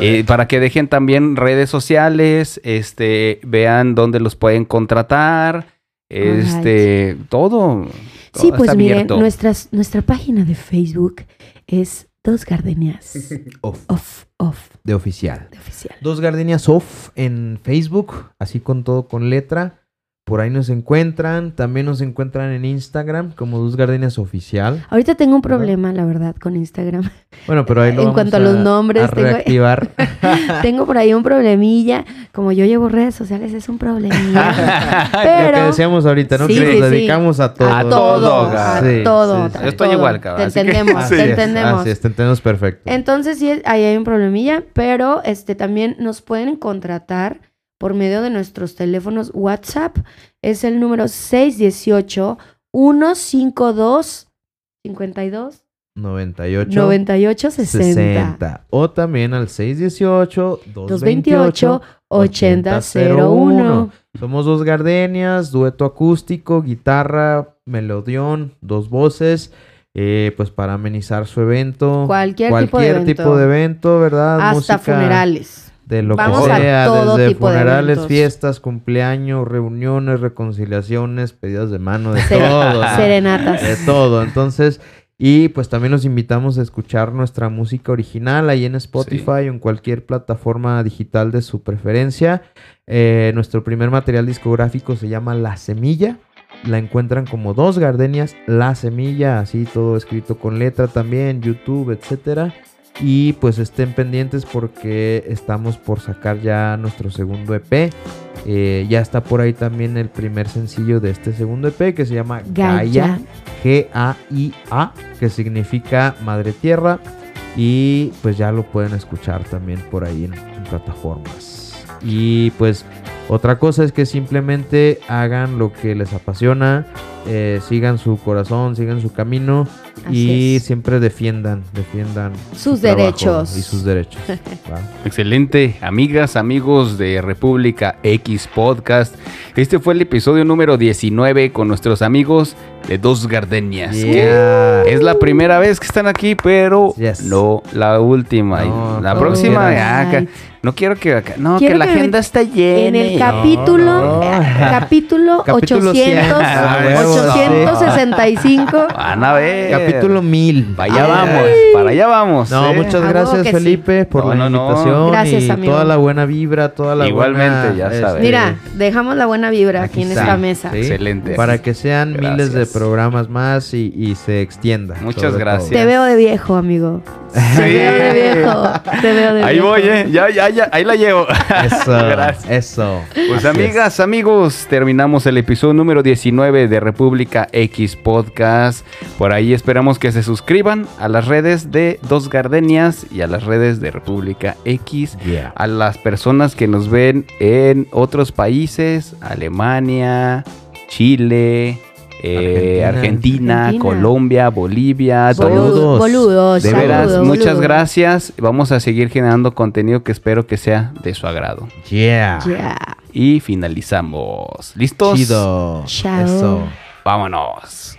Eh, para que dejen también redes sociales, este, vean dónde los pueden contratar, este, todo. Sí, todo pues nuestras, nuestra página de Facebook es Dos Gardenias. Off, Off, off, de oficial. de oficial. Dos Gardenias Off en Facebook, así con todo con letra. Por ahí nos encuentran. También nos encuentran en Instagram como Dos Gardenias Oficial. Ahorita tengo un problema, la verdad, con Instagram. Bueno, pero ahí lo En vamos cuanto a los nombres, a tengo- reactivar. tengo por ahí un problemilla. Como yo llevo redes sociales, es un problemilla. Lo que Pero decíamos ahorita, ¿no? Sí, que sí, nos sí. dedicamos a todo. A todo, a Sí, todo. Yo estoy igual, cabrón, Te entendemos, te entendemos. Así es, te entendemos perfecto. Entonces sí, ahí hay un problemilla, pero este también nos pueden contratar por medio de nuestros teléfonos WhatsApp. Es el número 618 152 52 98 98 60. 60. O también al 618 228 228 8001. Somos dos gardenias, dueto acústico, guitarra, melodión, dos voces. eh, pues para amenizar su evento. Cualquier tipo de evento. tipo de evento, ¿verdad? Hasta Música funerales. De lo Vamos que a sea, todo desde de funerales, fiestas, cumpleaños, reuniones, reconciliaciones, pedidas de mano, de todo. ¿no? Serenatas. De todo. Entonces, y pues también los invitamos a escuchar nuestra música original ahí en Spotify o en cualquier plataforma digital de su preferencia. Eh, nuestro primer material discográfico se llama La Semilla. La encuentran como dos gardenias, La Semilla, así todo escrito con letra también, YouTube, etcétera. Y pues estén pendientes porque estamos por sacar ya nuestro segundo EP. Eh, ya está por ahí también el primer sencillo de este segundo EP que se llama Gaia. Gaia. Que significa Madre Tierra. Y pues ya lo pueden escuchar también por ahí en, en plataformas. Y pues otra cosa es que simplemente hagan lo que les apasiona, eh, sigan su corazón, sigan su camino Así y es. siempre defiendan, defiendan Sus derechos. y sus derechos. ¿va? Excelente, amigas, amigos de República X Podcast. Este fue el episodio número 19 con nuestros amigos de Dos Gardenias. que. Es la primera vez que están aquí, pero Yes. no la última. No, la no próxima, no quiero que acá- no, Quiero que la que me- agenda está llena. En el capítulo, no. eh, capítulo, Capítulo 800, 100. Ah, 865. Van a ver. Capítulo 1000. Para allá Ay. vamos, para allá vamos. No, ¿eh? muchas A huevo gracias que sí. Felipe por No, la no, no. invitación Gracias, y amigo. toda la buena vibra, toda la Igualmente, buena, ya este, sabes. Mira, dejamos la buena vibra aquí, en está, esta mesa. ¿sí? Excelente. Para que sean miles de programas más y, y se extienda. Muchas gracias. Te veo de viejo, amigo. Sí. Te veo de viejo. Te veo de Ahí viejo. voy, ¿eh? Ya, ya, ya, ahí la llevo. Eso, Gracias. eso. Pues Así es. amigas, amigos, terminamos el episodio número 19 de República X Podcast. Por ahí esperamos que se suscriban a las redes de Dos Gardenias y a las redes de República X. Yeah. A las personas que nos ven en otros países, Alemania, Chile, eh, Argentina. Argentina, Argentina. Colombia, Bolivia, Boludo- Saludos. Boludos. de saludos, veras, boludo. muchas gracias. Vamos a seguir generando contenido que espero que sea de su agrado. Yeah. Ya. Y finalizamos. ¿Listos? Chido. Chao. Eso. Vámonos.